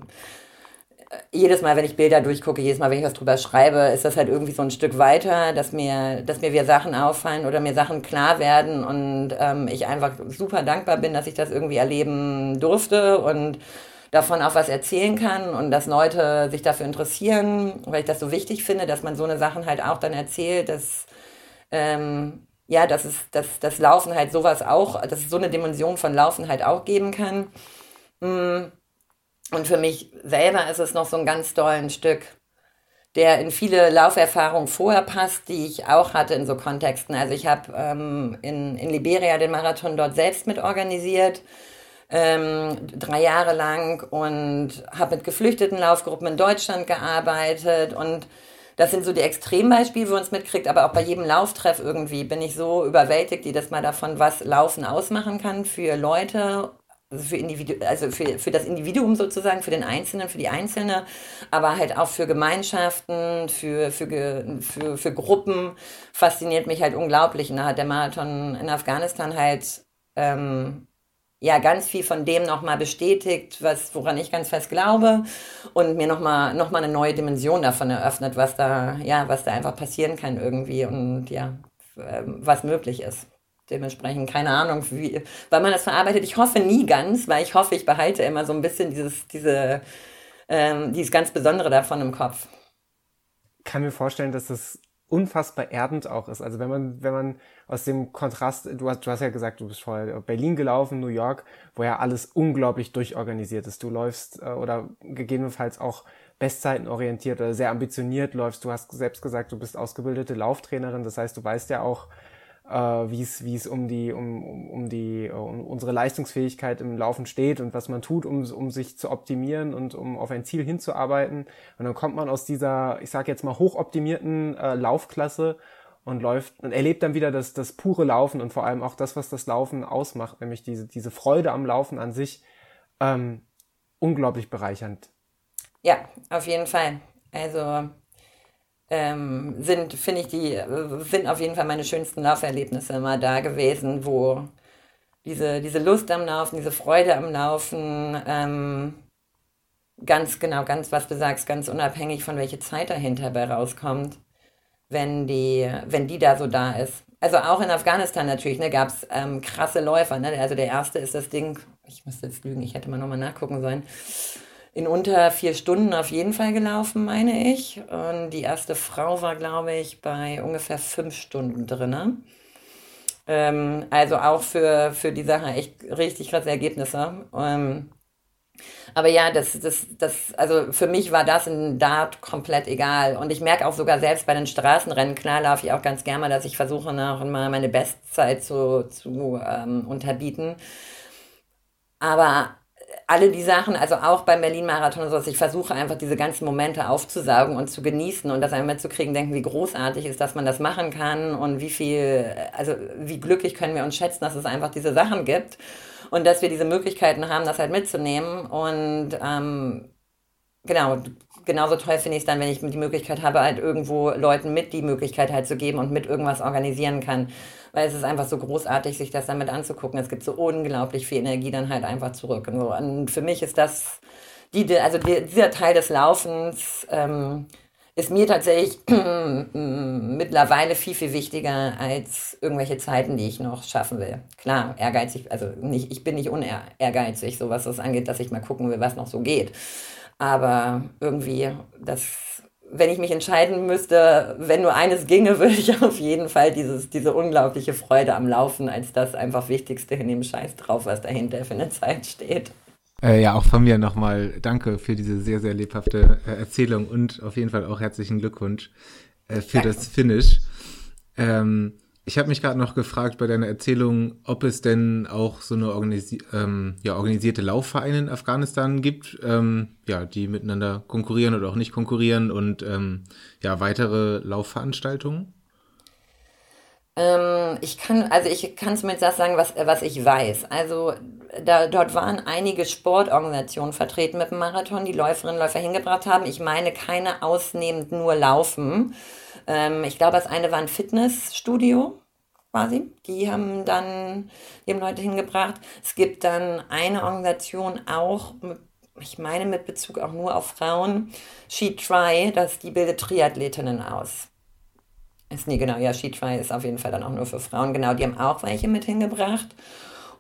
S3: jedes Mal, wenn ich Bilder durchgucke, jedes Mal, wenn ich was drüber schreibe, ist das halt irgendwie so ein Stück weiter, dass mir, dass mir wieder Sachen auffallen oder mir Sachen klar werden und ähm, ich einfach super dankbar bin, dass ich das irgendwie erleben durfte und davon auch was erzählen kann und dass Leute sich dafür interessieren, weil ich das so wichtig finde, dass man so eine Sachen halt auch dann erzählt, dass ähm, ja, dass es, dass das Laufen halt sowas auch, dass es so eine Dimension von Laufen halt auch geben kann. Mm Und für mich selber ist es noch so ein ganz dollen Stück, der in viele Lauferfahrungen vorher passt, die ich auch hatte in so Kontexten. Also ich habe ähm, in, in Liberia den Marathon dort selbst mit organisiert, ähm, drei Jahre lang und habe mit geflüchteten Laufgruppen in Deutschland gearbeitet und das sind so die Extrembeispiele, wo man es mitkriegt, aber auch bei jedem Lauftreff irgendwie bin ich so überwältigt, die das mal davon, was Laufen ausmachen kann für Leute also für, Individu also für, für das Individuum sozusagen, für den Einzelnen, für die Einzelne, aber halt auch für Gemeinschaften, für, für, für, für Gruppen, fasziniert mich halt unglaublich. Und da hat der Marathon in Afghanistan halt ähm, ja ganz viel von dem nochmal bestätigt, was, woran ich ganz fest glaube und mir nochmal noch mal eine neue Dimension davon eröffnet, was da, ja, was da einfach passieren kann irgendwie und ja, ähm, was möglich ist. Dementsprechend keine Ahnung, wie, weil man das verarbeitet. Ich hoffe nie ganz, weil ich hoffe, ich behalte immer so ein bisschen dieses, diese, ähm, dieses ganz Besondere davon im Kopf.
S2: Ich kann mir vorstellen, dass das unfassbar erdend auch ist. Also wenn man, wenn man aus dem Kontrast, du hast, du hast ja gesagt, du bist vorher Berlin gelaufen, New York, wo ja alles unglaublich durchorganisiert ist. Du läufst äh, oder gegebenenfalls auch Bestzeiten orientiert oder sehr ambitioniert läufst. Du hast selbst gesagt, du bist ausgebildete Lauftrainerin. Das heißt, du weißt ja auch, äh, wie es wie es um die um, um die uh, um unsere Leistungsfähigkeit im Laufen steht und was man tut, um um sich zu optimieren und um auf ein Ziel hinzuarbeiten. Und dann kommt man aus dieser, ich sage jetzt mal hochoptimierten äh, Laufklasse und läuft und erlebt dann wieder das das pure Laufen und vor allem auch das, was das Laufen ausmacht, nämlich diese diese Freude am Laufen an sich, ähm, unglaublich bereichernd.
S3: Ja, auf jeden Fall. Also ähm, sind, finde ich, die sind auf jeden Fall meine schönsten Lauferlebnisse immer da gewesen, wo diese, diese Lust am Laufen, diese Freude am Laufen, ähm, ganz genau, ganz was du sagst, ganz unabhängig von welche Zeit dahinter bei rauskommt, wenn die, wenn die da so da ist. Also auch in Afghanistan natürlich, ne, gab es ähm, krasse Läufer. Ne? Also der erste ist das Ding, ich müsste jetzt lügen, ich hätte mal nochmal nachgucken sollen in unter vier Stunden auf jeden Fall gelaufen, meine ich. Und die erste Frau war, glaube ich, bei ungefähr fünf Stunden drin. Ähm, also auch für, für die Sache echt richtig krasse Ergebnisse. Ähm, aber ja, das, das, das, also für mich war das in Dart komplett egal. Und ich merke auch sogar selbst bei den Straßenrennen, klar laufe ich auch ganz gerne mal, dass ich versuche, noch mal meine Bestzeit zu, zu ähm, unterbieten. Aber alle die Sachen, also auch beim Berlin-Marathon und so, ich versuche einfach diese ganzen Momente aufzusaugen und zu genießen und das einmal mitzukriegen, denken, wie großartig ist, dass man das machen kann und wie viel, also wie glücklich können wir uns schätzen, dass es einfach diese Sachen gibt und dass wir diese Möglichkeiten haben, das halt mitzunehmen und ähm, genau, genauso toll finde ich es dann, wenn ich die Möglichkeit habe, halt irgendwo Leuten mit die Möglichkeit halt zu geben und mit irgendwas organisieren kann weil es ist einfach so großartig, sich das damit anzugucken. Es gibt so unglaublich viel Energie dann halt einfach zurück. Und, so. und für mich ist das, die, also die, dieser Teil des Laufens ähm, ist mir tatsächlich <clears throat> mittlerweile viel, viel wichtiger als irgendwelche Zeiten, die ich noch schaffen will. Klar, ehrgeizig, also nicht, ich bin nicht unehrgeizig, so was das angeht, dass ich mal gucken will, was noch so geht. Aber irgendwie, das wenn ich mich entscheiden müsste, wenn nur eines ginge, <laughs> würde ich auf jeden Fall dieses, diese unglaubliche Freude am Laufen als das einfach Wichtigste in dem Scheiß drauf, was dahinter für eine Zeit steht.
S1: Äh, ja, auch von mir nochmal danke für diese sehr, sehr lebhafte äh, Erzählung und auf jeden Fall auch herzlichen Glückwunsch äh, für danke. das Finish. Ähm, ich habe mich gerade noch gefragt bei deiner Erzählung, ob es denn auch so eine organisi ähm, ja, organisierte Laufvereine in Afghanistan gibt, ähm, ja, die miteinander konkurrieren oder auch nicht konkurrieren und ähm, ja, weitere Laufveranstaltungen?
S3: Ähm, ich kann, also ich kann zumindest das sagen, was, was ich weiß. Also da, dort waren einige Sportorganisationen vertreten mit dem Marathon, die Läuferinnen und Läufer hingebracht haben. Ich meine keine ausnehmend nur Laufen. Ähm, ich glaube, das eine war ein Fitnessstudio quasi. Die haben dann die Leute hingebracht. Es gibt dann eine Organisation auch, ich meine mit Bezug auch nur auf Frauen, She Try, das die bildet Triathletinnen aus. Ist nie genau, ja, She Try ist auf jeden Fall dann auch nur für Frauen. Genau, die haben auch welche mit hingebracht.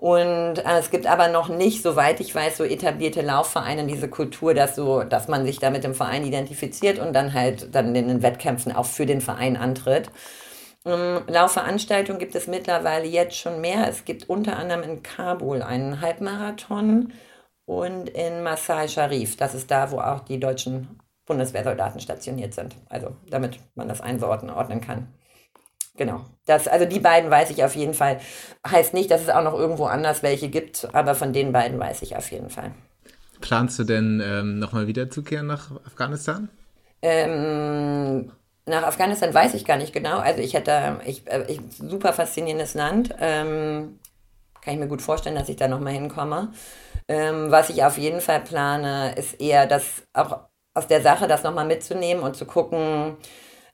S3: Und äh, es gibt aber noch nicht, soweit ich weiß, so etablierte Laufvereine, diese Kultur, dass so, dass man sich da mit dem Verein identifiziert und dann halt dann in den Wettkämpfen auch für den Verein antritt. Ähm, Laufveranstaltungen gibt es mittlerweile jetzt schon mehr. Es gibt unter anderem in Kabul einen Halbmarathon und in Masai Sharif. Das ist da, wo auch die deutschen Bundeswehrsoldaten stationiert sind. Also damit man das einordnen kann. Genau. Das, also die beiden weiß ich auf jeden Fall. Heißt nicht, dass es auch noch irgendwo anders welche gibt, aber von den beiden weiß ich auf jeden Fall.
S1: Planst du denn ähm, nochmal wiederzukehren nach Afghanistan?
S3: Ähm, nach Afghanistan weiß ich gar nicht genau. Also ich hätte, ich, äh, ich super faszinierendes Land. Ähm, kann ich mir gut vorstellen, dass ich da nochmal hinkomme. Ähm, was ich auf jeden Fall plane, ist eher das auch aus der Sache, das nochmal mitzunehmen und zu gucken,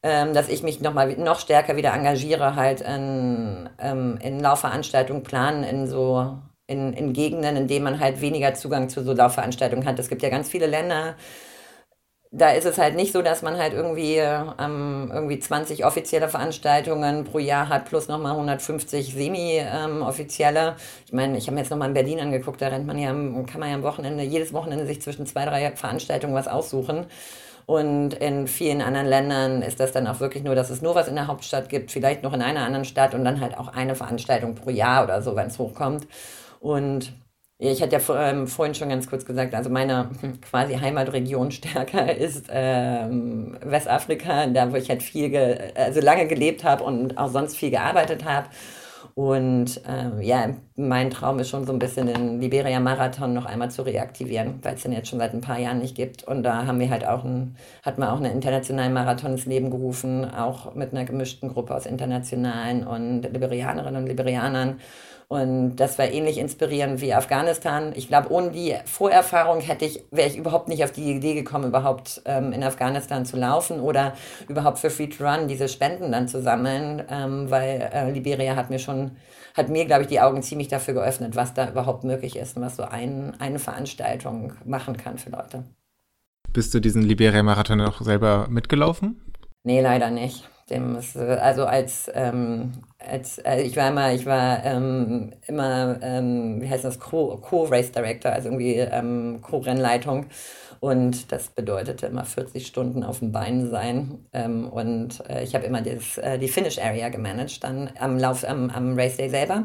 S3: ähm, dass ich mich nochmal noch stärker wieder engagiere, halt in, ähm, in Laufveranstaltungen planen, in so in, in Gegenden, in denen man halt weniger Zugang zu so Laufveranstaltungen hat. Es gibt ja ganz viele Länder, da ist es halt nicht so, dass man halt irgendwie, ähm, irgendwie 20 offizielle Veranstaltungen pro Jahr hat, plus nochmal 150 semi-offizielle. Ähm, ich meine, ich habe mir jetzt nochmal in Berlin angeguckt, da rennt man ja, kann man ja am Wochenende, jedes Wochenende sich zwischen zwei, drei Veranstaltungen was aussuchen. Und in vielen anderen Ländern ist das dann auch wirklich nur, dass es nur was in der Hauptstadt gibt, vielleicht noch in einer anderen Stadt und dann halt auch eine Veranstaltung pro Jahr oder so, wenn es hochkommt. Und ich hatte ja ähm, vorhin schon ganz kurz gesagt, also meine <laughs> quasi Heimatregion stärker ist ähm, Westafrika, da wo ich halt viel, also lange gelebt habe und auch sonst viel gearbeitet habe. Und ähm, ja, mein Traum ist schon so ein bisschen den Liberia-Marathon noch einmal zu reaktivieren, weil es den jetzt schon seit ein paar Jahren nicht gibt. Und da haben wir halt auch ein, hat man auch einen internationalen Marathon ins Leben gerufen, auch mit einer gemischten Gruppe aus internationalen und Liberianerinnen und Liberianern. Und das war ähnlich inspirierend wie Afghanistan. Ich glaube, ohne die Vorerfahrung hätte ich, wäre ich überhaupt nicht auf die Idee gekommen, überhaupt ähm, in Afghanistan zu laufen oder überhaupt für Free to Run diese Spenden dann zu sammeln, ähm, weil äh, Liberia hat mir schon, hat mir, glaube ich, die Augen ziemlich dafür geöffnet, was da überhaupt möglich ist und was so ein, eine Veranstaltung machen kann für Leute.
S1: Bist du diesen Liberia-Marathon auch selber mitgelaufen?
S3: Nee, leider nicht. Dem also als, ähm, als äh, ich war immer, ich war ähm, immer, ähm, wie heißt das, Co-Race Director, also irgendwie ähm, Co-Rennleitung. Und das bedeutete immer 40 Stunden auf dem Bein sein. Ähm, und äh, ich habe immer das, äh, die Finish Area gemanagt, dann am Lauf, am, am Race Day selber.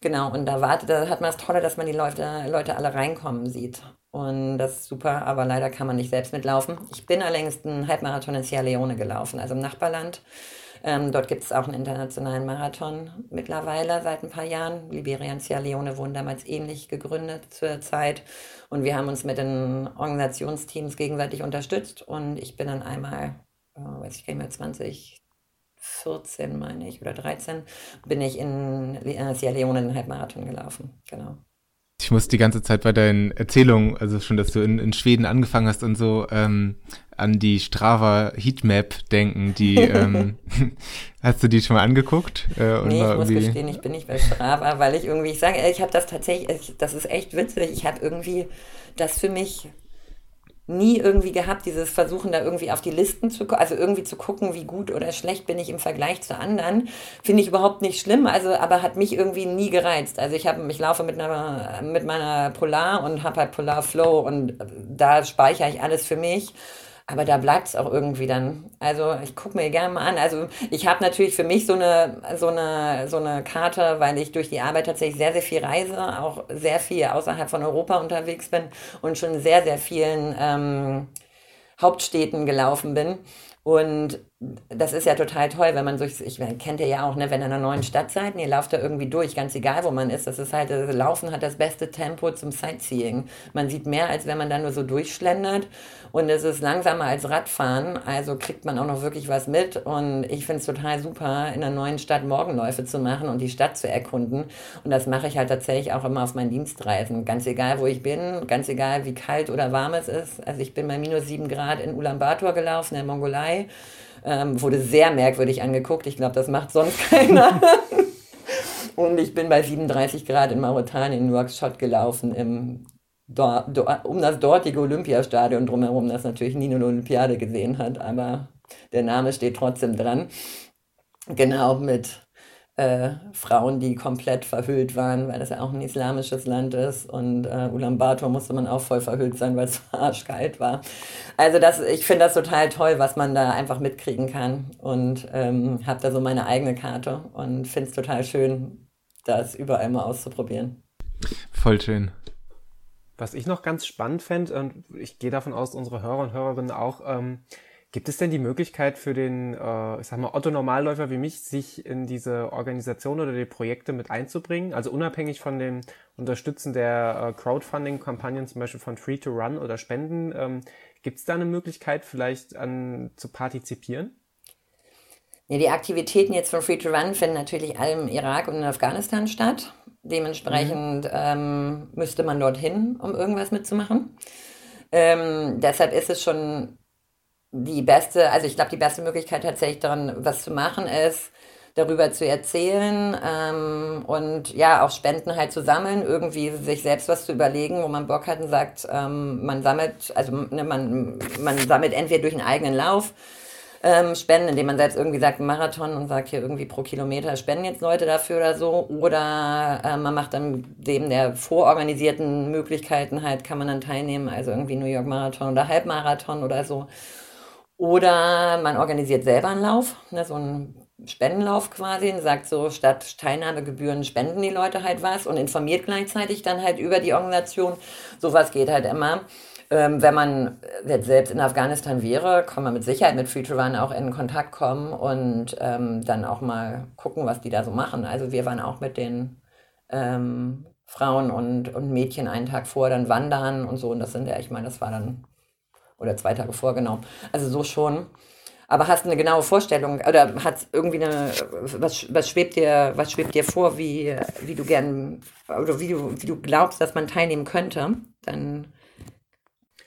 S3: Genau, und da, war, da hat man das Tolle, dass man die Leute, Leute alle reinkommen sieht. Und das ist super, aber leider kann man nicht selbst mitlaufen. Ich bin allerdings einen Halbmarathon in Sierra Leone gelaufen, also im Nachbarland. Ähm, dort gibt es auch einen internationalen Marathon mittlerweile seit ein paar Jahren. Liberia und Sierra Leone wurden damals ähnlich gegründet zur Zeit. Und wir haben uns mit den Organisationsteams gegenseitig unterstützt. Und ich bin dann einmal, äh, weiß ich gar nicht mehr, 2014 meine ich, oder 13, bin ich in Sierra Leone einen Halbmarathon gelaufen. Genau.
S1: Ich muss die ganze Zeit bei deinen Erzählungen, also schon, dass du in, in Schweden angefangen hast und so, ähm, an die Strava Heatmap denken. Die <laughs> ähm, hast du die schon mal angeguckt?
S3: Äh, nee, ich muss gestehen, ich bin nicht bei Strava, weil ich irgendwie, ich sage, ich habe das tatsächlich, das ist echt witzig. Ich habe irgendwie das für mich nie irgendwie gehabt, dieses Versuchen da irgendwie auf die Listen zu, also irgendwie zu gucken, wie gut oder schlecht bin ich im Vergleich zu anderen, finde ich überhaupt nicht schlimm, also aber hat mich irgendwie nie gereizt. Also ich habe, ich laufe mit einer, mit meiner Polar und habe halt Polar Flow und da speichere ich alles für mich. Aber da bleibt es auch irgendwie dann. Also ich gucke mir gerne mal an. Also ich habe natürlich für mich so eine, so, eine, so eine Karte, weil ich durch die Arbeit tatsächlich sehr, sehr viel reise, auch sehr viel außerhalb von Europa unterwegs bin und schon sehr, sehr vielen ähm, Hauptstädten gelaufen bin. Und das ist ja total toll, wenn man so, ich kennt ihr ja auch, ne, wenn ihr in einer neuen Stadt seid und ihr lauft da irgendwie durch, ganz egal, wo man ist. Das ist halt, das Laufen hat das beste Tempo zum Sightseeing. Man sieht mehr, als wenn man da nur so durchschlendert. Und es ist langsamer als Radfahren, also kriegt man auch noch wirklich was mit. Und ich finde es total super, in einer neuen Stadt Morgenläufe zu machen und die Stadt zu erkunden. Und das mache ich halt tatsächlich auch immer auf meinen Dienstreisen. Ganz egal, wo ich bin, ganz egal, wie kalt oder warm es ist. Also ich bin bei minus sieben Grad in Ulaanbaatar gelaufen, in der Mongolei. Ähm, wurde sehr merkwürdig angeguckt. Ich glaube, das macht sonst <laughs> keiner. Und ich bin bei 37 Grad in Mauretanien, in Nouakchott gelaufen, im, do, do, um das dortige Olympiastadion drumherum, das natürlich nie eine Olympiade gesehen hat, aber der Name steht trotzdem dran. Genau, mit äh, Frauen, die komplett verhüllt waren, weil das ja auch ein islamisches Land ist. Und äh, Ulaanbaatar musste man auch voll verhüllt sein, weil es <laughs> arschkalt war. Also das, ich finde das total toll, was man da einfach mitkriegen kann. Und ähm, habe da so meine eigene Karte und finde es total schön, das überall mal auszuprobieren.
S1: Voll schön.
S2: Was ich noch ganz spannend fände, und ich gehe davon aus, unsere Hörer und Hörerinnen auch, ähm, gibt es denn die Möglichkeit für den, äh, ich sag mal, Otto-Normalläufer wie mich, sich in diese Organisation oder die Projekte mit einzubringen? Also unabhängig von dem Unterstützen der äh, Crowdfunding-Kampagnen, zum Beispiel von Free to Run oder Spenden, ähm, gibt es da eine Möglichkeit, vielleicht an, zu partizipieren?
S3: Ja, die Aktivitäten jetzt von Free to Run finden natürlich alle im Irak und in Afghanistan statt. Dementsprechend mhm. ähm, müsste man dorthin, um irgendwas mitzumachen. Ähm, deshalb ist es schon die beste, also ich glaube, die beste Möglichkeit tatsächlich daran, was zu machen, ist, darüber zu erzählen ähm, und ja, auch Spenden halt zu sammeln, irgendwie sich selbst was zu überlegen, wo man Bock hat und sagt, ähm, man sammelt, also ne, man, man sammelt entweder durch einen eigenen Lauf ähm, spenden, indem man selbst irgendwie sagt, Marathon und sagt hier irgendwie pro Kilometer spenden jetzt Leute dafür oder so. Oder äh, man macht dann dem der vororganisierten Möglichkeiten halt, kann man dann teilnehmen, also irgendwie New York Marathon oder Halbmarathon oder so. Oder man organisiert selber einen Lauf, ne, so einen Spendenlauf quasi und sagt so, statt Teilnahmegebühren spenden die Leute halt was und informiert gleichzeitig dann halt über die Organisation. Sowas geht halt immer. Ähm, wenn man jetzt selbst in Afghanistan wäre, kann man mit Sicherheit mit to Run auch in Kontakt kommen und ähm, dann auch mal gucken, was die da so machen. Also wir waren auch mit den ähm, Frauen und, und Mädchen einen Tag vor dann wandern und so. Und das sind ja, ich meine, das war dann, oder zwei Tage vor, genau. Also so schon. Aber hast du eine genaue Vorstellung oder hat irgendwie eine, was, was schwebt dir, was schwebt dir vor, wie, wie du gern, oder wie du, wie du glaubst, dass man teilnehmen könnte? Dann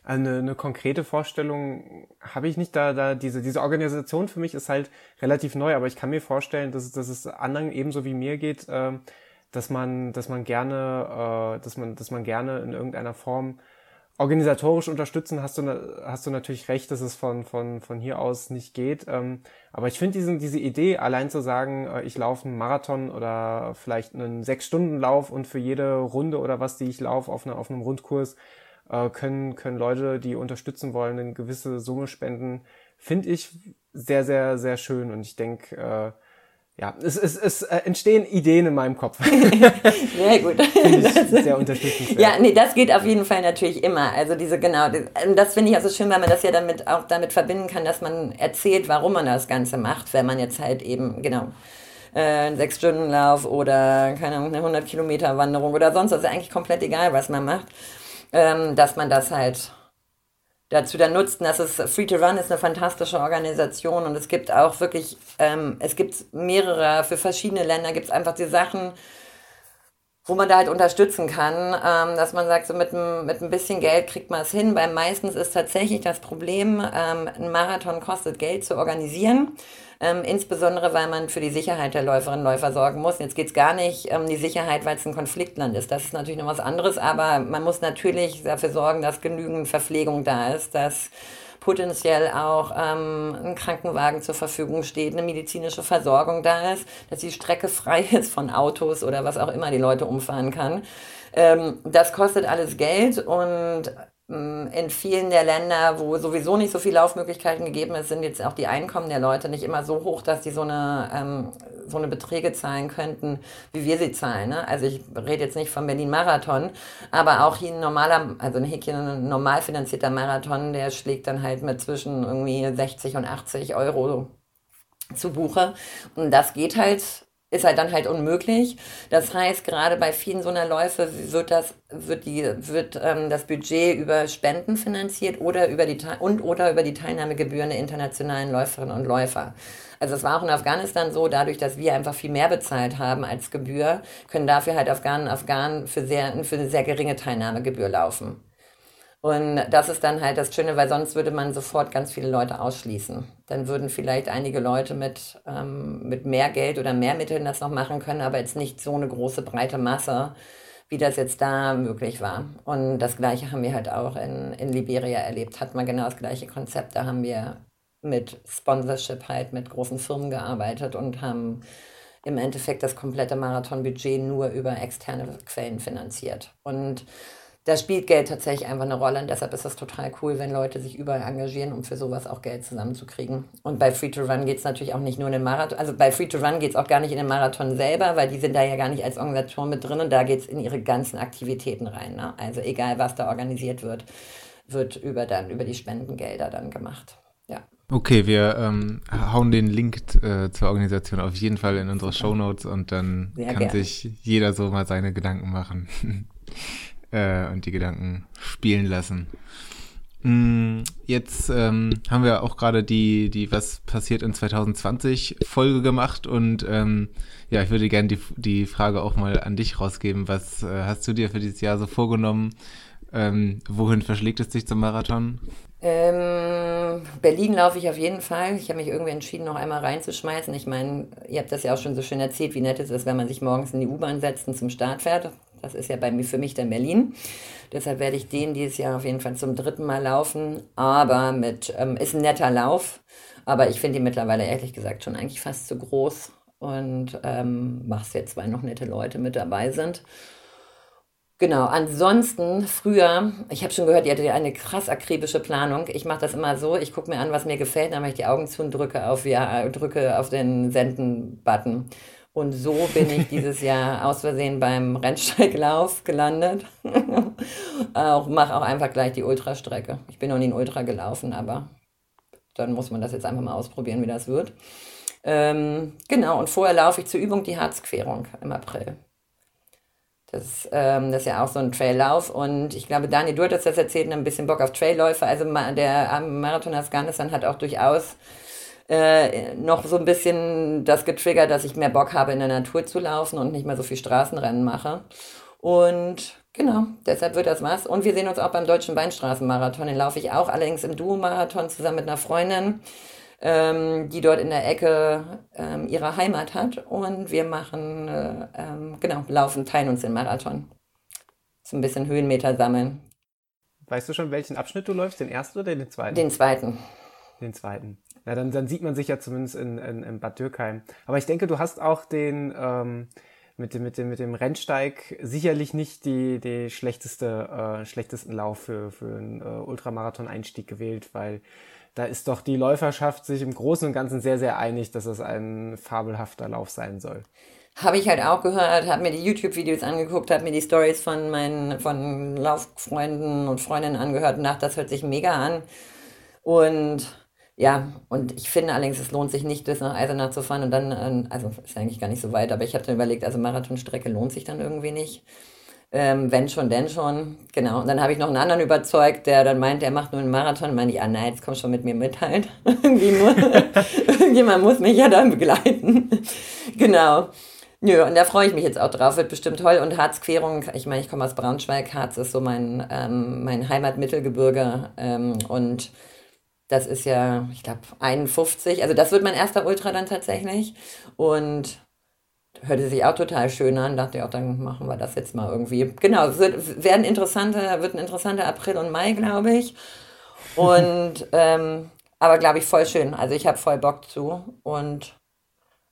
S2: eine, eine konkrete Vorstellung habe ich nicht. Da, da diese, diese Organisation für mich ist halt relativ neu, aber ich kann mir vorstellen, dass, dass es anderen ebenso wie mir geht, äh, dass man, dass man gerne, äh, dass man, dass man gerne in irgendeiner Form organisatorisch unterstützen, hast du, hast du natürlich recht, dass es von, von, von hier aus nicht geht. Ähm, aber ich finde diese, diese Idee, allein zu sagen, äh, ich laufe einen Marathon oder vielleicht einen Sechs-Stunden-Lauf und für jede Runde oder was, die ich laufe auf, eine, auf einem Rundkurs, äh, können, können Leute, die unterstützen wollen, eine gewisse Summe spenden. Finde ich sehr, sehr, sehr schön. Und ich denke, äh, ja, es, es, es äh, entstehen Ideen in meinem Kopf. <laughs>
S3: Sehr gut.
S2: sehr unterstützend.
S3: Ja, nee, das geht auf jeden Fall natürlich immer. Also diese, genau, das finde ich also schön, weil man das ja damit auch damit verbinden kann, dass man erzählt, warum man das Ganze macht, wenn man jetzt halt eben, genau, äh, einen Sechs-Stunden-Lauf oder, keine Ahnung, eine 100-Kilometer-Wanderung oder sonst was, ist eigentlich komplett egal, was man macht ähm, dass man das halt dazu dann nutzt. Und das ist Free to Run ist eine fantastische Organisation und es gibt auch wirklich, ähm, es gibt mehrere, für verschiedene Länder gibt es einfach die Sachen, wo man da halt unterstützen kann, ähm, dass man sagt, so mit, mit ein bisschen Geld kriegt man es hin, weil meistens ist tatsächlich das Problem, ähm, ein Marathon kostet Geld zu organisieren. Ähm, insbesondere, weil man für die Sicherheit der Läuferinnen und Läufer sorgen muss. Jetzt geht es gar nicht um die Sicherheit, weil es ein Konfliktland ist. Das ist natürlich noch was anderes, aber man muss natürlich dafür sorgen, dass genügend Verpflegung da ist, dass potenziell auch ähm, ein Krankenwagen zur Verfügung steht, eine medizinische Versorgung da ist, dass die Strecke frei <laughs> ist von Autos oder was auch immer die Leute umfahren kann. Ähm, das kostet alles Geld und in vielen der Länder, wo sowieso nicht so viele Laufmöglichkeiten gegeben ist, sind jetzt auch die Einkommen der Leute nicht immer so hoch, dass die so eine, ähm, so eine Beträge zahlen könnten, wie wir sie zahlen. Ne? Also ich rede jetzt nicht vom Berlin-Marathon, aber auch hier ein normaler, also ein Häkchen, ein normal finanzierter Marathon, der schlägt dann halt mit zwischen irgendwie 60 und 80 Euro zu Buche. Und das geht halt ist halt dann halt unmöglich. Das heißt, gerade bei vielen so einer Läufe wird das, wird die, wird ähm, das Budget über Spenden finanziert oder über die und oder über die Teilnahmegebühren der internationalen Läuferinnen und Läufer. Also es war auch in Afghanistan so, dadurch, dass wir einfach viel mehr bezahlt haben als Gebühr, können dafür halt Afghanen und Afghanen für sehr, für eine sehr geringe Teilnahmegebühr laufen. Und das ist dann halt das Schöne, weil sonst würde man sofort ganz viele Leute ausschließen. Dann würden vielleicht einige Leute mit, ähm, mit mehr Geld oder mehr Mitteln das noch machen können, aber jetzt nicht so eine große breite Masse, wie das jetzt da möglich war. Und das Gleiche haben wir halt auch in, in Liberia erlebt. Hat man genau das gleiche Konzept. Da haben wir mit Sponsorship halt mit großen Firmen gearbeitet und haben im Endeffekt das komplette Marathonbudget nur über externe Quellen finanziert. Und da spielt Geld tatsächlich einfach eine Rolle und deshalb ist das total cool, wenn Leute sich überall engagieren, um für sowas auch Geld zusammenzukriegen. Und bei Free to Run geht es natürlich auch nicht nur in den Marathon, also bei Free to Run geht es auch gar nicht in den Marathon selber, weil die sind da ja gar nicht als Organisation mit drin und da geht es in ihre ganzen Aktivitäten rein. Ne? Also egal, was da organisiert wird, wird über dann über die Spendengelder dann gemacht. Ja.
S1: Okay, wir ähm, hauen den Link äh, zur Organisation auf jeden Fall in unsere Show Notes und dann Sehr kann gerne. sich jeder so mal seine Gedanken machen. <laughs> äh, und die Gedanken spielen lassen. Mm, jetzt ähm, haben wir auch gerade die, die Was passiert in 2020 Folge gemacht und ähm, ja, ich würde gerne die, die Frage auch mal an dich rausgeben. Was äh, hast du dir für dieses Jahr so vorgenommen? Ähm, wohin verschlägt es dich zum Marathon?
S3: Ähm, Berlin laufe ich auf jeden Fall. Ich habe mich irgendwie entschieden, noch einmal reinzuschmeißen. Ich meine, ihr habt das ja auch schon so schön erzählt, wie nett es ist, wenn man sich morgens in die U-Bahn setzt und zum Start fährt. Das ist ja bei mir für mich dann Berlin. Deshalb werde ich den dieses Jahr auf jeden Fall zum dritten Mal laufen. Aber mit, ähm, ist ein netter Lauf. Aber ich finde ihn mittlerweile ehrlich gesagt schon eigentlich fast zu groß. Und ähm, mache es jetzt, weil noch nette Leute mit dabei sind. Genau, ansonsten früher, ich habe schon gehört, ihr hattet ja eine krass akribische Planung. Ich mache das immer so, ich gucke mir an, was mir gefällt, dann mache ich die Augen zu und drücke auf, ja, drücke auf den Senden-Button. Und so bin ich dieses Jahr aus Versehen beim Rennsteiglauf gelandet. <laughs> auch mache auch einfach gleich die Ultrastrecke. Ich bin noch nie in Ultra gelaufen, aber dann muss man das jetzt einfach mal ausprobieren, wie das wird. Ähm, genau, und vorher laufe ich zur Übung die Harzquerung im April. Das, ähm, das ist ja auch so ein Traillauf. Und ich glaube, Dani, du hattest das erzählt, ein bisschen Bock auf Trailläufe. Also der Marathon Afghanistan hat auch durchaus äh, noch so ein bisschen das getriggert, dass ich mehr Bock habe, in der Natur zu laufen und nicht mehr so viel Straßenrennen mache. Und genau, deshalb wird das was. Und wir sehen uns auch beim Deutschen Weinstraßenmarathon. Den laufe ich auch, allerdings im Duo-Marathon zusammen mit einer Freundin, ähm, die dort in der Ecke ähm, ihre Heimat hat. Und wir machen, äh, ähm, genau, laufen, teilen uns den Marathon. So ein bisschen Höhenmeter sammeln.
S2: Weißt du schon, welchen Abschnitt du läufst? Den ersten oder den zweiten?
S3: Den zweiten.
S2: Den zweiten. Ja, dann, dann sieht man sich ja zumindest in, in, in Bad Dürkheim. Aber ich denke, du hast auch den ähm, mit, dem, mit, dem, mit dem Rennsteig sicherlich nicht die, die schlechteste, äh, schlechtesten Lauf für, für einen äh, Ultramarathon-Einstieg gewählt, weil da ist doch die Läuferschaft sich im Großen und Ganzen sehr, sehr einig, dass es ein fabelhafter Lauf sein soll.
S3: Habe ich halt auch gehört, habe mir die YouTube-Videos angeguckt, habe mir die Stories von meinen von Lauffreunden und Freundinnen angehört und dachte, das hört sich mega an. Und ja, und ich finde allerdings, es lohnt sich nicht, bis nach Eisenach zu fahren und dann, ähm, also ist eigentlich gar nicht so weit, aber ich habe dann überlegt, also Marathonstrecke lohnt sich dann irgendwie nicht. Ähm, wenn schon, denn schon. Genau. Und dann habe ich noch einen anderen überzeugt, der dann meint, er macht nur einen Marathon. Und meinte ich, ah nein, jetzt komm schon mit mir mit halt. <laughs> Irgendwie nur. <laughs> Irgendjemand muss mich ja dann begleiten. <laughs> genau. Nö, und da freue ich mich jetzt auch drauf, wird bestimmt toll. Und Harzquerung, ich meine, ich komme aus Braunschweig, Harz ist so mein, ähm, mein Heimatmittelgebirge. Ähm, und das ist ja, ich glaube, 51. Also das wird mein erster Ultra dann tatsächlich. Und hörte sich auch total schön an. Dachte ich auch, dann machen wir das jetzt mal irgendwie. Genau, es wird, werden interessante, wird ein interessanter April und Mai, glaube ich. Und <laughs> ähm, aber glaube ich voll schön. Also ich habe voll Bock zu. Und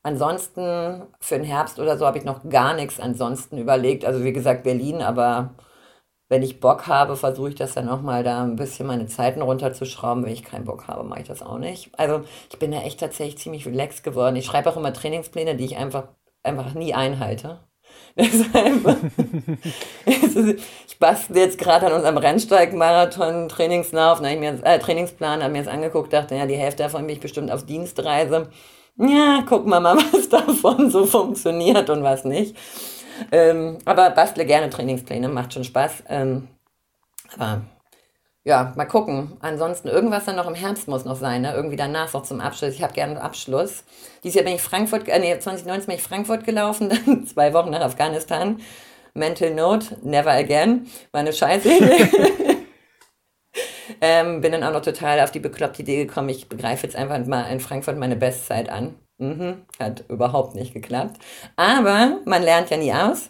S3: ansonsten für den Herbst oder so habe ich noch gar nichts ansonsten überlegt. Also wie gesagt, Berlin, aber wenn ich Bock habe, versuche ich das dann nochmal da ein bisschen meine Zeiten runterzuschrauben. Wenn ich keinen Bock habe, mache ich das auch nicht. Also ich bin ja echt tatsächlich ziemlich relaxed geworden. Ich schreibe auch immer Trainingspläne, die ich einfach, einfach nie einhalte. <laughs> <laughs> Ich bastel jetzt gerade an unserem Rennsteig-Marathon-Trainingslauf, äh, Trainingsplan, habe mir das angeguckt, dachte, ja, die Hälfte davon bin ich bestimmt auf Dienstreise. Ja, gucken wir mal, <laughs> was davon so funktioniert und was nicht. Ähm, aber bastle gerne Trainingspläne, macht schon Spaß. Ähm, aber ja, mal gucken. Ansonsten irgendwas dann noch im Herbst muss noch sein, ne? irgendwie danach noch zum Abschluss. Ich habe gerne Abschluss. Dieses Jahr bin ich Frankfurt, äh, nee, 2019 bin ich Frankfurt gelaufen, <laughs> dann zwei Wochen nach Afghanistan. Mental Note, never again. War eine scheiße <laughs> ähm, bin dann auch noch total auf die bekloppte Idee gekommen, ich begreife jetzt einfach mal in Frankfurt meine Bestzeit an. Mhm, hat überhaupt nicht geklappt. Aber man lernt ja nie aus.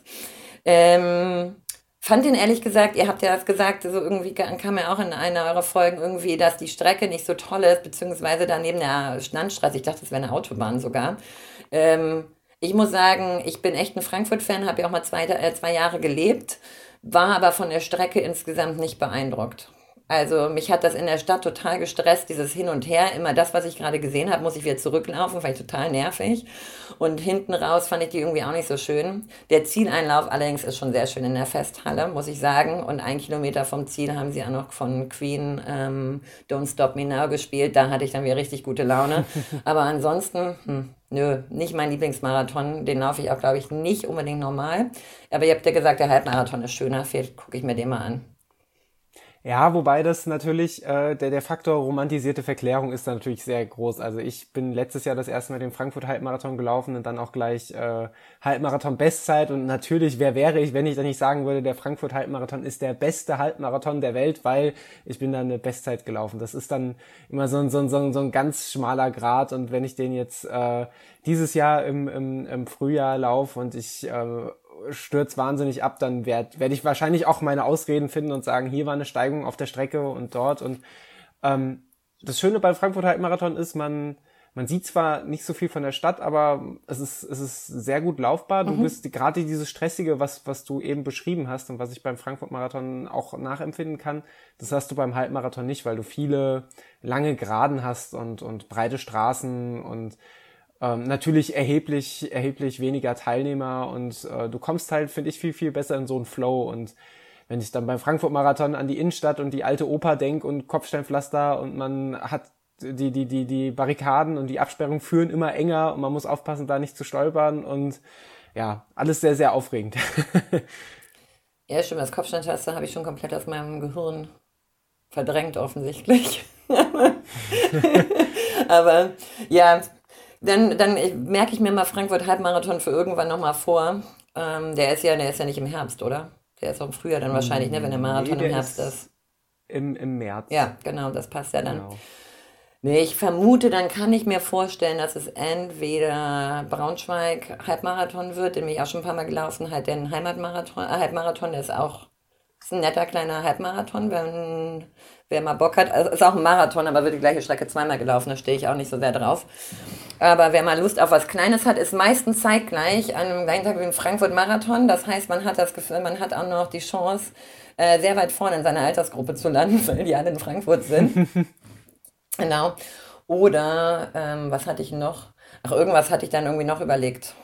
S3: Ähm, fand ihn ehrlich gesagt, ihr habt ja das gesagt, so irgendwie kam ja auch in einer eurer Folgen irgendwie, dass die Strecke nicht so toll ist, beziehungsweise daneben der Landstraße, ich dachte, das wäre eine Autobahn sogar. Ähm, ich muss sagen, ich bin echt ein Frankfurt-Fan, habe ja auch mal zwei, äh, zwei Jahre gelebt. war aber von der Strecke insgesamt nicht beeindruckt. Also mich hat das in der Stadt total gestresst, dieses Hin und Her. Immer das, was ich gerade gesehen habe, muss ich wieder zurücklaufen, fand ich total nervig. Und hinten raus fand ich die irgendwie auch nicht so schön. Der Zieleinlauf allerdings ist schon sehr schön in der Festhalle, muss ich sagen. Und ein Kilometer vom Ziel haben sie auch noch von Queen ähm, Don't Stop Me Now gespielt. Da hatte ich dann wieder richtig gute Laune. <laughs> Aber ansonsten, hm, nö, nicht mein Lieblingsmarathon. Den laufe ich auch, glaube ich, nicht unbedingt normal. Aber ihr habt ja gesagt, der Halbmarathon ist schöner. Vielleicht gucke ich mir den mal an.
S2: Ja, wobei das natürlich, äh, der, der Faktor romantisierte Verklärung ist da natürlich sehr groß. Also ich bin letztes Jahr das erste Mal den Frankfurt Halbmarathon gelaufen und dann auch gleich äh, Halbmarathon Bestzeit. Und natürlich, wer wäre ich, wenn ich dann nicht sagen würde, der Frankfurt Halbmarathon ist der beste Halbmarathon der Welt, weil ich bin dann eine Bestzeit gelaufen. Das ist dann immer so ein, so ein, so ein, so ein ganz schmaler Grad. Und wenn ich den jetzt äh, dieses Jahr im, im, im Frühjahr laufe und ich äh, stürzt wahnsinnig ab, dann werde werd ich wahrscheinlich auch meine Ausreden finden und sagen, hier war eine Steigung auf der Strecke und dort. Und ähm, das Schöne beim Frankfurt Halbmarathon ist, man, man sieht zwar nicht so viel von der Stadt, aber es ist, es ist sehr gut laufbar. Du mhm. bist gerade dieses Stressige, was, was du eben beschrieben hast und was ich beim Frankfurt Marathon auch nachempfinden kann, das hast du beim Halbmarathon nicht, weil du viele lange Geraden hast und, und breite Straßen und ähm, natürlich erheblich, erheblich weniger Teilnehmer und äh, du kommst halt, finde ich, viel, viel besser in so einen Flow und wenn ich dann beim Frankfurt-Marathon an die Innenstadt und die alte Oper denk und Kopfsteinpflaster und man hat die, die, die, die Barrikaden und die Absperrungen führen immer enger und man muss aufpassen, da nicht zu stolpern und ja, alles sehr, sehr aufregend. <laughs>
S3: ja, stimmt, das Kopfsteinpflaster habe ich schon komplett aus meinem Gehirn verdrängt offensichtlich. <laughs> Aber ja, dann, dann merke ich mir mal Frankfurt Halbmarathon für irgendwann nochmal vor. Ähm, der ist ja, der ist ja nicht im Herbst, oder? Der ist auch im Frühjahr dann wahrscheinlich, ne, wenn der Marathon nee, der im Herbst ist. ist.
S2: Im, Im März.
S3: Ja, genau, das passt ja dann. Genau. Nee, ich vermute, dann kann ich mir vorstellen, dass es entweder Braunschweig Halbmarathon wird, den bin ich auch schon ein paar Mal gelaufen, halt den Heimatmarathon, äh, Halbmarathon, der ist auch ist ein netter kleiner Halbmarathon, wenn wer mal Bock hat. Also ist auch ein Marathon, aber wird die gleiche Strecke zweimal gelaufen, da stehe ich auch nicht so sehr drauf. Aber wer mal Lust auf was Kleines hat, ist meistens zeitgleich an einem gleichen Tag wie ein Frankfurt-Marathon. Das heißt, man hat das Gefühl, man hat auch noch die Chance, äh, sehr weit vorne in seiner Altersgruppe zu landen, <laughs> weil die alle in Frankfurt sind. <laughs> genau. Oder, ähm, was hatte ich noch? Ach, irgendwas hatte ich dann irgendwie noch überlegt,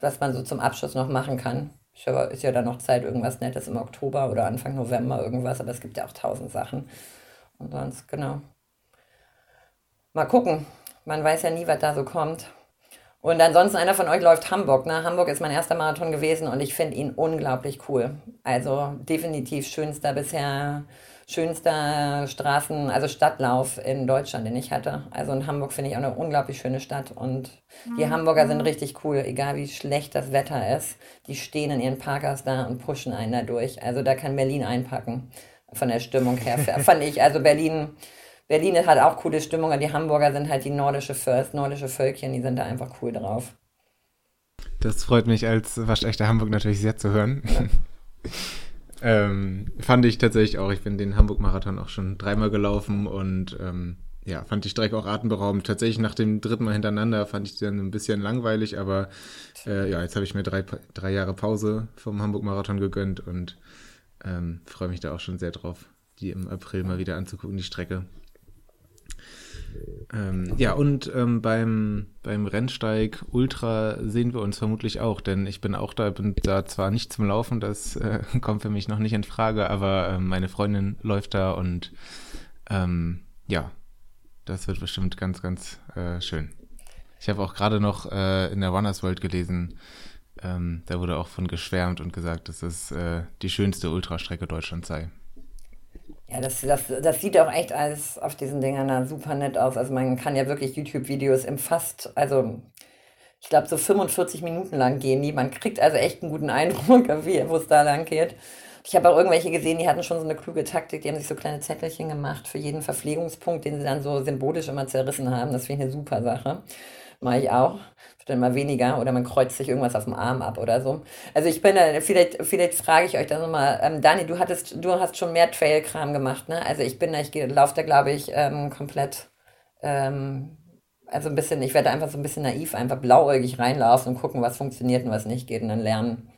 S3: was man so zum Abschluss noch machen kann. Ist ja dann noch Zeit, irgendwas Nettes im Oktober oder Anfang November, irgendwas, aber es gibt ja auch tausend Sachen. Und sonst, genau. Mal gucken. Man weiß ja nie, was da so kommt. Und ansonsten, einer von euch läuft Hamburg. Ne? Hamburg ist mein erster Marathon gewesen und ich finde ihn unglaublich cool. Also definitiv schönster bisher, schönster Straßen, also Stadtlauf in Deutschland, den ich hatte. Also in Hamburg finde ich auch eine unglaublich schöne Stadt und die mhm. Hamburger sind richtig cool, egal wie schlecht das Wetter ist. Die stehen in ihren Parkers da und pushen einen da durch. Also da kann Berlin einpacken von der Stimmung her, fand ich. Also Berlin Berlin hat auch coole Stimmung, die Hamburger sind halt die nordische First, nordische Völkchen, die sind da einfach cool drauf.
S1: Das freut mich als waschechter Hamburg natürlich sehr zu hören. Ja. <laughs> ähm, fand ich tatsächlich auch. Ich bin den Hamburg-Marathon auch schon dreimal gelaufen und ähm, ja, fand die Strecke auch atemberaubend. Tatsächlich nach dem dritten Mal hintereinander fand ich dann ein bisschen langweilig, aber äh, ja, jetzt habe ich mir drei, drei Jahre Pause vom Hamburg-Marathon gegönnt und ähm, freue mich da auch schon sehr drauf, die im April mal wieder anzugucken, die Strecke. Ähm, ja, und ähm, beim, beim Rennsteig Ultra sehen wir uns vermutlich auch, denn ich bin auch da, bin da zwar nicht zum Laufen, das äh, <laughs> kommt für mich noch nicht in Frage, aber äh, meine Freundin läuft da und ähm, ja, das wird bestimmt ganz, ganz äh, schön. Ich habe auch gerade noch äh, in der Runners World gelesen, ähm, da wurde auch von geschwärmt und gesagt, dass es äh, die schönste Ultrastrecke Deutschlands sei.
S3: Ja, das, das, das sieht auch echt alles auf diesen Dingern super nett aus. Also man kann ja wirklich YouTube-Videos im fast, also ich glaube so 45 Minuten lang gehen die. Man kriegt also echt einen guten Eindruck, <laughs> wo es da lang geht. Ich habe auch irgendwelche gesehen, die hatten schon so eine kluge Taktik, die haben sich so kleine Zettelchen gemacht für jeden Verpflegungspunkt, den sie dann so symbolisch immer zerrissen haben. Das finde ich eine super Sache. Mache ich auch dann mal weniger oder man kreuzt sich irgendwas auf dem Arm ab oder so. Also ich bin da, vielleicht, vielleicht frage ich euch da nochmal, ähm, Dani, du hattest, du hast schon mehr Trail-Kram gemacht, ne? Also ich bin da, ich laufe da, glaube ich, ähm, komplett, ähm, also ein bisschen, ich werde einfach so ein bisschen naiv, einfach blauäugig reinlaufen und gucken, was funktioniert und was nicht geht und dann lernen.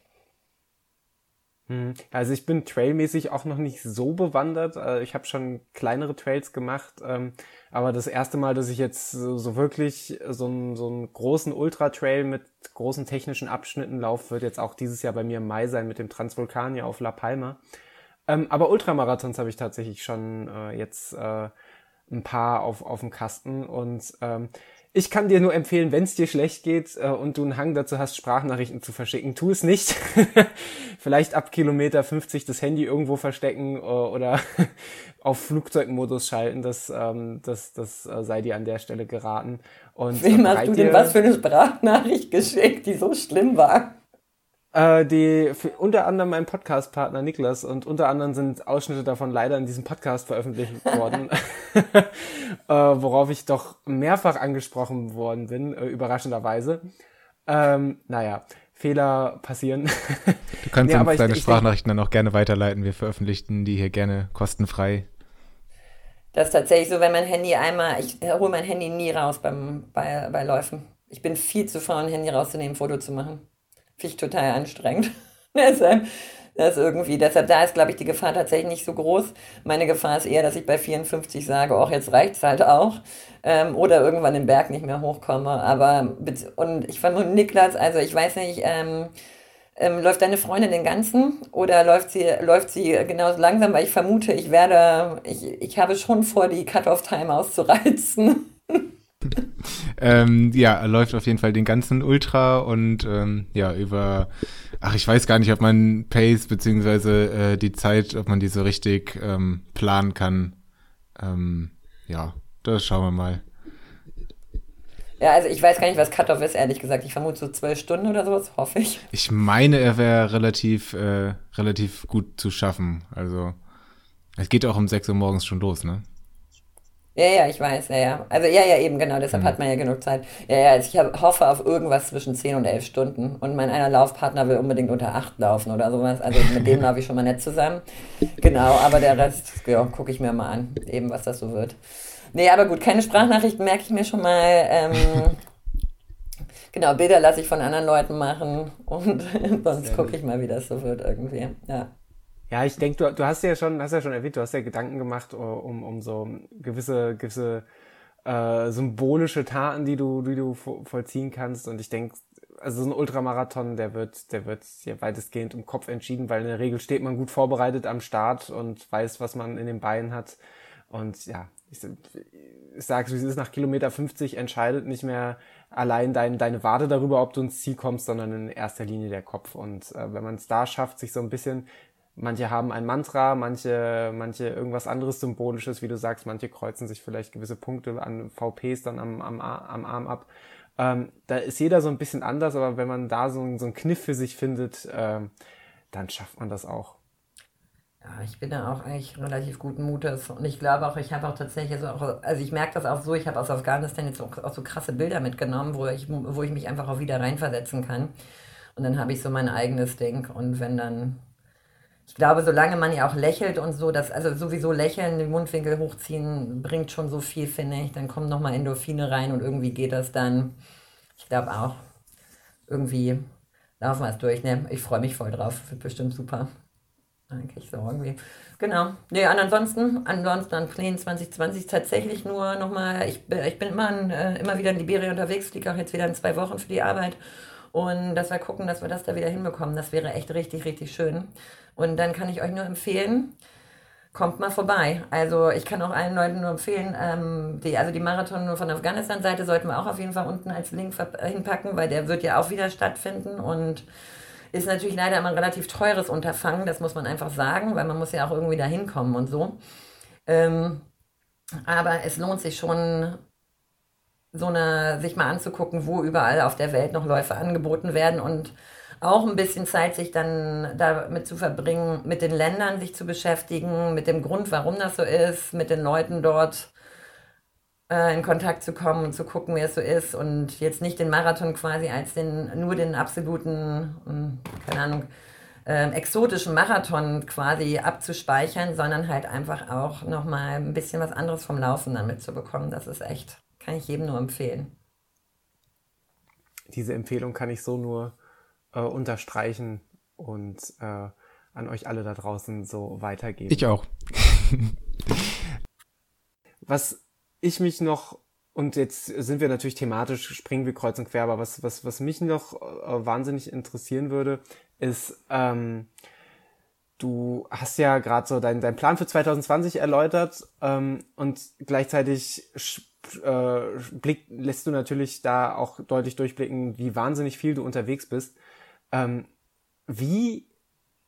S2: Mhm. Also ich bin trailmäßig auch noch nicht so bewandert. Äh, ich habe schon kleinere Trails gemacht, ähm, aber das erste Mal, dass ich jetzt so wirklich so einen, so einen großen Ultra-Trail mit großen technischen Abschnitten laufe, wird jetzt auch dieses Jahr bei mir im Mai sein mit dem Transvulkanier auf La Palma. Ähm, aber Ultramarathons habe ich tatsächlich schon äh, jetzt äh, ein paar auf, auf dem Kasten und ähm, ich kann dir nur empfehlen, wenn es dir schlecht geht äh, und du einen Hang dazu hast, Sprachnachrichten zu verschicken, tu es nicht. <laughs> Vielleicht ab Kilometer 50 das Handy irgendwo verstecken äh, oder <laughs> auf Flugzeugmodus schalten. Das, ähm, das, das äh, sei dir an der Stelle geraten.
S3: Und, Wem hast du denn was für eine Sprachnachricht geschickt, die so schlimm war?
S2: Äh, die für, unter anderem mein Podcast-Partner Niklas und unter anderem sind Ausschnitte davon leider in diesem Podcast veröffentlicht <laughs> worden, <laughs> äh, worauf ich doch mehrfach angesprochen worden bin, äh, überraschenderweise. Ähm, naja, Fehler passieren.
S1: Du kannst <laughs> nee, uns deine ich, Sprachnachrichten ich, dann auch gerne weiterleiten. Wir veröffentlichen die hier gerne kostenfrei.
S3: Das ist tatsächlich so, wenn mein Handy einmal, ich hole mein Handy nie raus beim, bei, bei Läufen. Ich bin viel zu faul, ein Handy rauszunehmen, ein Foto zu machen. Finde total anstrengend. <laughs> deshalb, das irgendwie, deshalb, da ist, glaube ich, die Gefahr tatsächlich nicht so groß. Meine Gefahr ist eher, dass ich bei 54 sage, auch jetzt es halt auch. Ähm, oder irgendwann den Berg nicht mehr hochkomme. Aber, und ich vermute, Niklas, also ich weiß nicht, ähm, ähm, läuft deine Freundin den ganzen oder läuft sie, läuft sie genauso langsam? Weil ich vermute, ich werde, ich, ich habe schon vor, die Cut-Off-Time auszureizen. <laughs> <laughs>
S1: ähm, ja, er läuft auf jeden Fall den ganzen Ultra und ähm, ja, über, ach, ich weiß gar nicht, ob man Pace beziehungsweise äh, die Zeit, ob man die so richtig ähm, planen kann. Ähm, ja, das schauen wir mal.
S3: Ja, also ich weiß gar nicht, was Cut-Off ist, ehrlich gesagt. Ich vermute so zwölf Stunden oder sowas, hoffe ich.
S1: Ich meine, er wäre relativ, äh, relativ gut zu schaffen. Also, es geht auch um sechs Uhr morgens schon los, ne?
S3: Ja, ja, ich weiß, ja, ja. Also ja, ja, eben, genau, deshalb mhm. hat man ja genug Zeit. Ja, ja, also ich hab, hoffe auf irgendwas zwischen 10 und 11 Stunden. Und mein einer Laufpartner will unbedingt unter 8 laufen oder sowas. Also mit dem <laughs> laufe ich schon mal nett zusammen. Genau, aber der Rest, ja, gucke ich mir mal an, eben was das so wird. Nee, aber gut, keine Sprachnachrichten merke ich mir schon mal. Ähm, <laughs> genau, Bilder lasse ich von anderen Leuten machen und <laughs> sonst gucke ich mal, wie das so wird irgendwie. Ja.
S2: Ja, ich denke, du, du hast ja schon, hast ja schon erwähnt, du hast ja Gedanken gemacht um, um so gewisse, gewisse äh, symbolische Taten, die du, die du vollziehen kannst. Und ich denke, also so ein Ultramarathon, der wird, der wird ja weitestgehend im Kopf entschieden, weil in der Regel steht man gut vorbereitet am Start und weiß, was man in den Beinen hat. Und ja, ich, ich sage es ist, nach Kilometer 50 entscheidet nicht mehr allein dein, deine Wade darüber, ob du ins Ziel kommst, sondern in erster Linie der Kopf. Und äh, wenn man es da schafft, sich so ein bisschen Manche haben ein Mantra, manche, manche irgendwas anderes Symbolisches, wie du sagst, manche kreuzen sich vielleicht gewisse Punkte an VPs dann am, am, am Arm ab. Ähm, da ist jeder so ein bisschen anders, aber wenn man da so, so einen Kniff für sich findet, ähm, dann schafft man das auch.
S3: Ja, ich bin da auch eigentlich relativ guten Mutes und ich glaube auch, ich habe auch tatsächlich, also, auch, also ich merke das auch so, ich habe aus Afghanistan jetzt auch, auch, so krasse Bilder mitgenommen, wo ich, wo ich mich einfach auch wieder reinversetzen kann. Und dann habe ich so mein eigenes Ding und wenn dann ich glaube, solange man ja auch lächelt und so, dass also sowieso lächeln, den Mundwinkel hochziehen, bringt schon so viel, finde ich. Dann kommen nochmal Endorphine rein und irgendwie geht das dann. Ich glaube auch. Irgendwie laufen wir es durch. Ne? Ich freue mich voll drauf. Wird bestimmt super. Eigentlich so irgendwie. Genau. Nee, und ansonsten, ansonsten an Plänen 2020 tatsächlich nur nochmal, ich, ich bin immer, äh, immer wieder in Liberia unterwegs, fliege auch jetzt wieder in zwei Wochen für die Arbeit. Und dass wir gucken, dass wir das da wieder hinbekommen. Das wäre echt richtig, richtig schön. Und dann kann ich euch nur empfehlen, kommt mal vorbei. Also ich kann auch allen Leuten nur empfehlen, ähm, die, also die Marathon von Afghanistan-Seite sollten wir auch auf jeden Fall unten als Link hinpacken, weil der wird ja auch wieder stattfinden und ist natürlich leider immer ein relativ teures Unterfangen, das muss man einfach sagen, weil man muss ja auch irgendwie da hinkommen und so. Ähm, aber es lohnt sich schon, so eine, sich mal anzugucken, wo überall auf der Welt noch Läufe angeboten werden und auch ein bisschen Zeit, sich dann damit zu verbringen, mit den Ländern sich zu beschäftigen, mit dem Grund, warum das so ist, mit den Leuten dort äh, in Kontakt zu kommen und zu gucken, wer es so ist und jetzt nicht den Marathon quasi als den, nur den absoluten, hm, keine Ahnung, äh, exotischen Marathon quasi abzuspeichern, sondern halt einfach auch nochmal ein bisschen was anderes vom Laufen damit zu bekommen. Das ist echt, kann ich jedem nur empfehlen.
S2: Diese Empfehlung kann ich so nur äh, unterstreichen und äh, an euch alle da draußen so weitergeben.
S1: Ich auch. <laughs>
S2: was ich mich noch und jetzt sind wir natürlich thematisch, springen wir kreuz und quer, aber was, was, was mich noch äh, wahnsinnig interessieren würde, ist, ähm, du hast ja gerade so deinen dein Plan für 2020 erläutert ähm, und gleichzeitig äh, blick, lässt du natürlich da auch deutlich durchblicken, wie wahnsinnig viel du unterwegs bist. Ähm, wie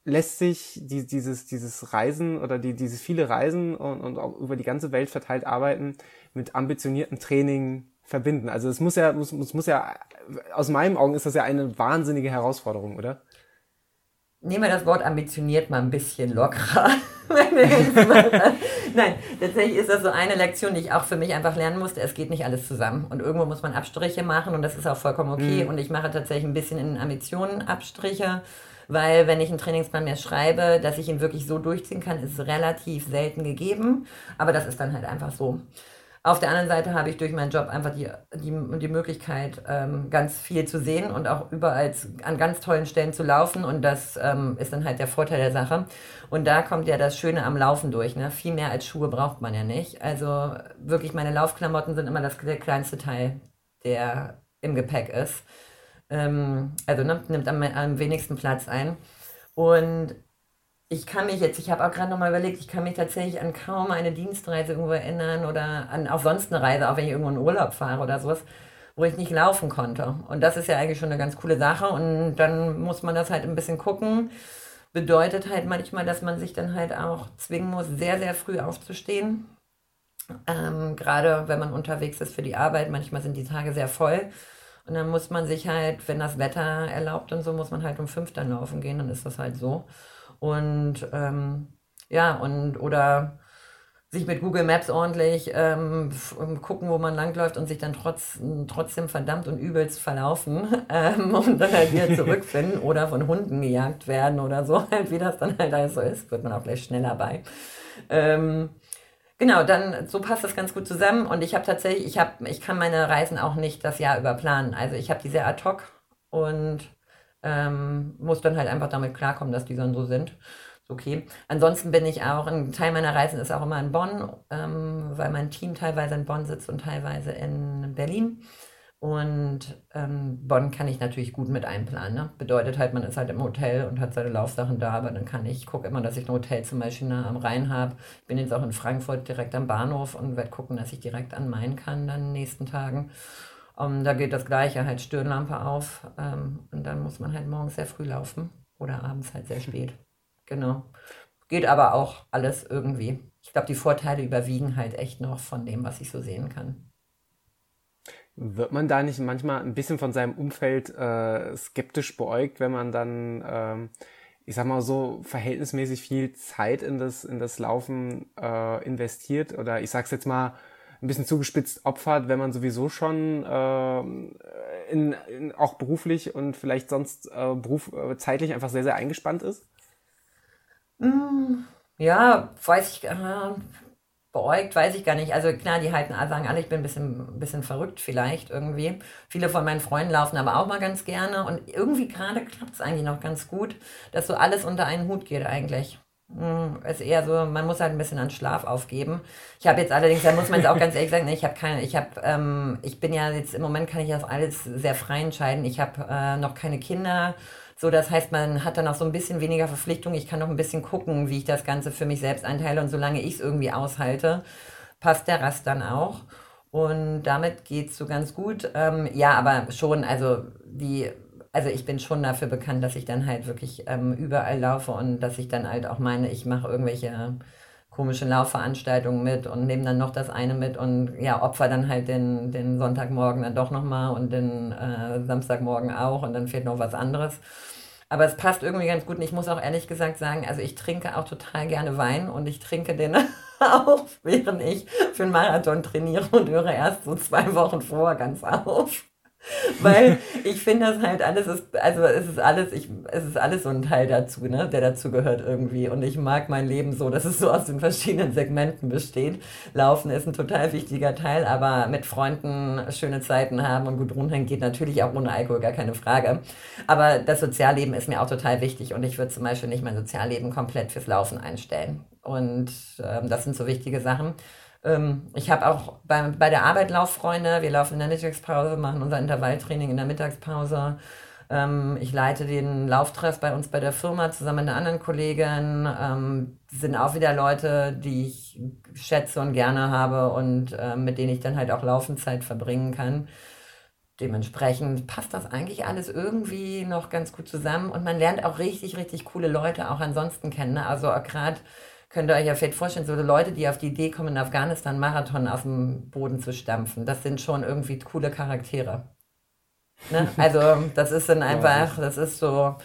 S2: lässt sich die, dieses, dieses Reisen oder die, dieses viele Reisen und, und auch über die ganze Welt verteilt arbeiten mit ambitioniertem Training verbinden? Also es muss ja, muss, muss, muss ja, aus meinen Augen ist das ja eine wahnsinnige Herausforderung, oder?
S3: Nehmen wir das Wort ambitioniert mal ein bisschen lockerer. <laughs> <laughs> Nein, tatsächlich ist das so eine Lektion, die ich auch für mich einfach lernen musste. Es geht nicht alles zusammen. Und irgendwo muss man Abstriche machen und das ist auch vollkommen okay. Mhm. Und ich mache tatsächlich ein bisschen in Ambitionen Abstriche, weil wenn ich einen Trainingsplan mehr schreibe, dass ich ihn wirklich so durchziehen kann, ist relativ selten gegeben. Aber das ist dann halt einfach so. Auf der anderen Seite habe ich durch meinen Job einfach die, die, die Möglichkeit, ähm, ganz viel zu sehen und auch überall an ganz tollen Stellen zu laufen. Und das ähm, ist dann halt der Vorteil der Sache. Und da kommt ja das Schöne am Laufen durch. Ne? Viel mehr als Schuhe braucht man ja nicht. Also wirklich, meine Laufklamotten sind immer das, der kleinste Teil, der im Gepäck ist. Ähm, also ne, nimmt am, am wenigsten Platz ein. Und ich kann mich jetzt, ich habe auch gerade nochmal überlegt, ich kann mich tatsächlich an kaum eine Dienstreise irgendwo erinnern oder an auch sonst eine Reise, auch wenn ich irgendwo in Urlaub fahre oder sowas, wo ich nicht laufen konnte. Und das ist ja eigentlich schon eine ganz coole Sache. Und dann muss man das halt ein bisschen gucken. Bedeutet halt manchmal, dass man sich dann halt auch zwingen muss, sehr, sehr früh aufzustehen. Ähm, gerade wenn man unterwegs ist für die Arbeit, manchmal sind die Tage sehr voll. Und dann muss man sich halt, wenn das Wetter erlaubt und so, muss man halt um fünf dann laufen gehen, dann ist das halt so. Und ähm, ja, und oder sich mit Google Maps ordentlich ähm, gucken, wo man langläuft und sich dann trotz, trotzdem verdammt und übelst verlaufen <laughs> ähm, und dann halt wieder zurückfinden <laughs> oder von Hunden gejagt werden oder so, <laughs> halt wie das dann halt alles so ist, wird man auch gleich schneller bei. Ähm, genau, dann so passt das ganz gut zusammen und ich habe tatsächlich, ich habe, ich kann meine Reisen auch nicht das Jahr über planen. Also ich habe die sehr ad hoc und ähm, muss dann halt einfach damit klarkommen, dass die dann so sind. Okay. Ansonsten bin ich auch, ein Teil meiner Reisen ist auch immer in Bonn, ähm, weil mein Team teilweise in Bonn sitzt und teilweise in Berlin. Und ähm, Bonn kann ich natürlich gut mit einplanen. Ne? Bedeutet halt, man ist halt im Hotel und hat seine Laufsachen da, aber dann kann ich, gucke immer, dass ich ein Hotel zum Beispiel nah am Rhein habe. Ich bin jetzt auch in Frankfurt direkt am Bahnhof und werde gucken, dass ich direkt an Main kann dann in den nächsten Tagen. Um, ähm, da geht das Gleiche, halt Stirnlampe auf ähm, und dann muss man halt morgens sehr früh laufen oder abends halt sehr spät. <laughs> Genau. Geht aber auch alles irgendwie. Ich glaube, die Vorteile überwiegen halt echt noch von dem, was ich so sehen kann.
S2: Wird man da nicht manchmal ein bisschen von seinem Umfeld äh, skeptisch beäugt, wenn man dann, ähm, ich sag mal so, verhältnismäßig viel Zeit in das, in das Laufen äh, investiert? Oder ich sag's jetzt mal, ein bisschen zugespitzt opfert, wenn man sowieso schon äh, in, in, auch beruflich und vielleicht sonst äh, beruf, äh, zeitlich einfach sehr, sehr eingespannt ist?
S3: Mm, ja, weiß ich, äh, beäugt, weiß ich gar nicht. Also klar, die halten, sagen alle, ich bin ein bisschen, bisschen verrückt vielleicht irgendwie. Viele von meinen Freunden laufen aber auch mal ganz gerne und irgendwie gerade klappt es eigentlich noch ganz gut, dass so alles unter einen Hut geht eigentlich. Hm, ist eher so, man muss halt ein bisschen an Schlaf aufgeben. Ich habe jetzt allerdings, da muss man jetzt auch ganz ehrlich sagen, ich habe keine, ich habe, ähm, ich bin ja jetzt im Moment kann ich das alles sehr frei entscheiden. Ich habe äh, noch keine Kinder. So, das heißt, man hat dann auch so ein bisschen weniger Verpflichtung. Ich kann noch ein bisschen gucken, wie ich das Ganze für mich selbst einteile. Und solange ich es irgendwie aushalte, passt der Rast dann auch. Und damit geht es so ganz gut. Ähm, ja, aber schon, also die also ich bin schon dafür bekannt, dass ich dann halt wirklich ähm, überall laufe und dass ich dann halt auch meine, ich mache irgendwelche komischen Laufveranstaltungen mit und nehme dann noch das eine mit und ja, opfer dann halt den, den Sonntagmorgen dann doch nochmal und den äh, Samstagmorgen auch und dann fehlt noch was anderes. Aber es passt irgendwie ganz gut und ich muss auch ehrlich gesagt sagen, also ich trinke auch total gerne Wein und ich trinke den <laughs> auch, während ich für einen Marathon trainiere und höre erst so zwei Wochen vor ganz auf. <laughs> Weil ich finde das halt alles ist, also es ist alles, ich, es ist alles so ein Teil dazu, ne, der dazu gehört irgendwie. Und ich mag mein Leben so, dass es so aus den verschiedenen Segmenten besteht. Laufen ist ein total wichtiger Teil, aber mit Freunden schöne Zeiten haben und gut runterhängen geht natürlich auch ohne Alkohol, gar keine Frage. Aber das Sozialleben ist mir auch total wichtig und ich würde zum Beispiel nicht mein Sozialleben komplett fürs Laufen einstellen. Und ähm, das sind so wichtige Sachen. Ähm, ich habe auch bei, bei der Arbeit Lauffreunde. Wir laufen in der Mittagspause, machen unser Intervalltraining in der Mittagspause. Ähm, ich leite den Lauftreff bei uns bei der Firma zusammen mit einer anderen Kollegin. Ähm, sind auch wieder Leute, die ich schätze und gerne habe und mit denen ich dann halt auch Laufenzeit verbringen kann. Dementsprechend passt das eigentlich alles irgendwie noch ganz gut zusammen und man lernt auch richtig, richtig coole Leute auch ansonsten kennen. Ne? Also gerade könnt ihr euch ja vielleicht vorstellen, so Leute, die auf die Idee kommen, in Afghanistan Marathon aus dem Boden zu stampfen, das sind schon irgendwie coole Charaktere. Ne? <laughs> Also das ist dann einfach, das ist so,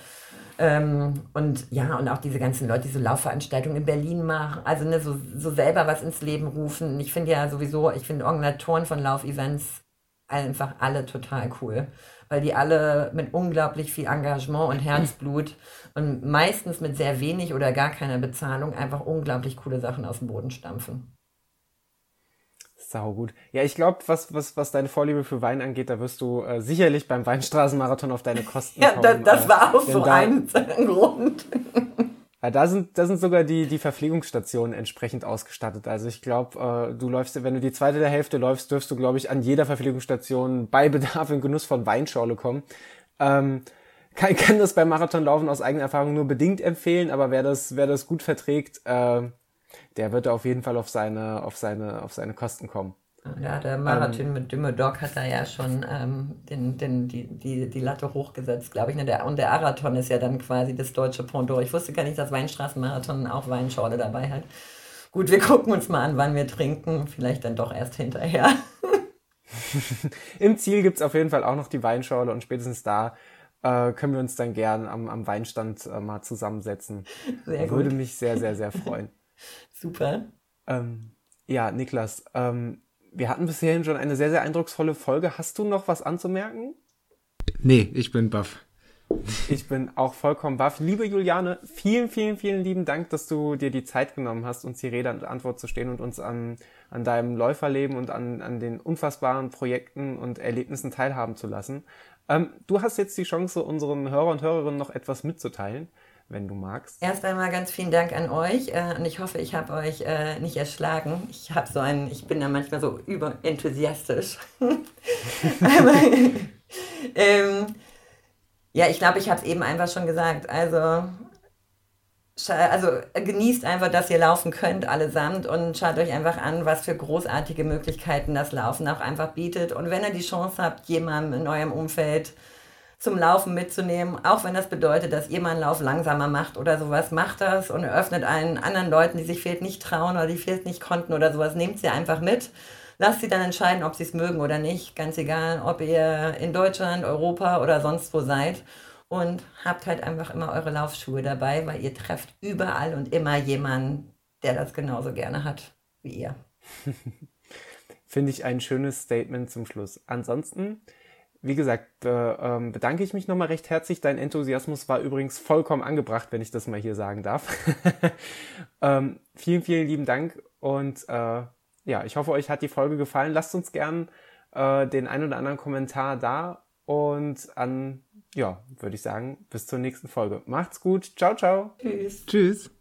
S3: ähm, und ja, und auch diese ganzen Leute, die so Laufveranstaltungen in Berlin machen, also ne, so, so selber was ins Leben rufen. Ich finde ja sowieso, ich finde Organisatoren von Laufevents einfach alle total cool, weil die alle mit unglaublich viel Engagement und Herzblut und meistens mit sehr wenig oder gar keiner Bezahlung einfach unglaublich coole Sachen aus dem Boden stampfen.
S2: Sau gut. Ja, ich glaube, was, was, was deine Vorliebe für Wein angeht, da wirst du äh, sicherlich beim Weinstraßenmarathon auf deine Kosten
S3: ja, kommen. Ja, das, das, war auch so da, ein, ein <laughs> Grund.
S2: Ja, da sind, da sind sogar die, die Verpflegungsstationen entsprechend ausgestattet. Also ich glaube, äh, du läufst, wenn du die zweite der Hälfte läufst, dürfst du, glaube ich, an jeder Verpflegungsstation bei Bedarf in Genuss von Weinschorle kommen. Ähm, kann, kann das beim Marathonlaufen aus eigener Erfahrung nur bedingt empfehlen, aber wer das, wer das gut verträgt, äh, der wird auf jeden Fall auf seine, auf seine, auf seine Kosten kommen.
S3: Ja, der Marathon ähm, mit Dümme Dog hat da ja schon ähm, den, den, die, die, die Latte hochgesetzt, glaube ich. Ne? Der, und der Arathon ist ja dann quasi das deutsche Pendant. Ich wusste gar nicht, dass Weinstraßenmarathon auch Weinschorle dabei hat. Gut, wir gucken uns mal an, wann wir trinken. Vielleicht dann doch erst hinterher. <laughs>
S2: Im Ziel gibt es auf jeden Fall auch noch die Weinschorle und spätestens da äh, können wir uns dann gern am, am Weinstand äh, mal zusammensetzen. Sehr gut. Würde mich sehr, sehr, sehr freuen. <laughs>
S3: Super.
S2: Ähm, ja, Niklas, ähm, wir hatten bisher schon eine sehr, sehr eindrucksvolle Folge. Hast du noch was anzumerken?
S1: Nee, ich bin baff.
S2: Ich bin auch vollkommen baff. Liebe Juliane, vielen, vielen, vielen lieben Dank, dass du dir die Zeit genommen hast, uns die Rede und Antwort zu stehen und uns an, an deinem Läuferleben und an, an den unfassbaren Projekten und Erlebnissen teilhaben zu lassen. Ähm, du hast jetzt die Chance, unseren Hörer und Hörerinnen noch etwas mitzuteilen, wenn du magst.
S3: Erst einmal ganz vielen Dank an euch äh, und ich hoffe, ich habe euch äh, nicht erschlagen. Ich habe so einen, ich bin da manchmal so überenthusiastisch. <laughs> Aber, ähm, ja, ich glaube, ich habe es eben einfach schon gesagt. Also also genießt einfach, dass ihr laufen könnt allesamt und schaut euch einfach an, was für großartige Möglichkeiten das Laufen auch einfach bietet. Und wenn ihr die Chance habt, jemandem in eurem Umfeld zum Laufen mitzunehmen, auch wenn das bedeutet, dass ihr mal einen Lauf langsamer macht oder sowas, macht das und eröffnet allen anderen Leuten, die sich vielleicht nicht trauen oder die vielleicht nicht konnten oder sowas, nehmt sie einfach mit. Lasst sie dann entscheiden, ob sie es mögen oder nicht. Ganz egal, ob ihr in Deutschland, Europa oder sonst wo seid und habt halt einfach immer eure Laufschuhe dabei, weil ihr trefft überall und immer jemanden, der das genauso gerne hat wie ihr. <laughs>
S2: Finde ich ein schönes Statement zum Schluss. Ansonsten, wie gesagt, äh, bedanke ich mich nochmal recht herzlich. Dein Enthusiasmus war übrigens vollkommen angebracht, wenn ich das mal hier sagen darf. <laughs> ähm, vielen, vielen lieben Dank und äh, ja, ich hoffe, euch hat die Folge gefallen. Lasst uns gern äh, den ein oder anderen Kommentar da und an ja, würde ich sagen, bis zur nächsten Folge. Macht's gut. Ciao, ciao.
S1: Tschüss. Tschüss.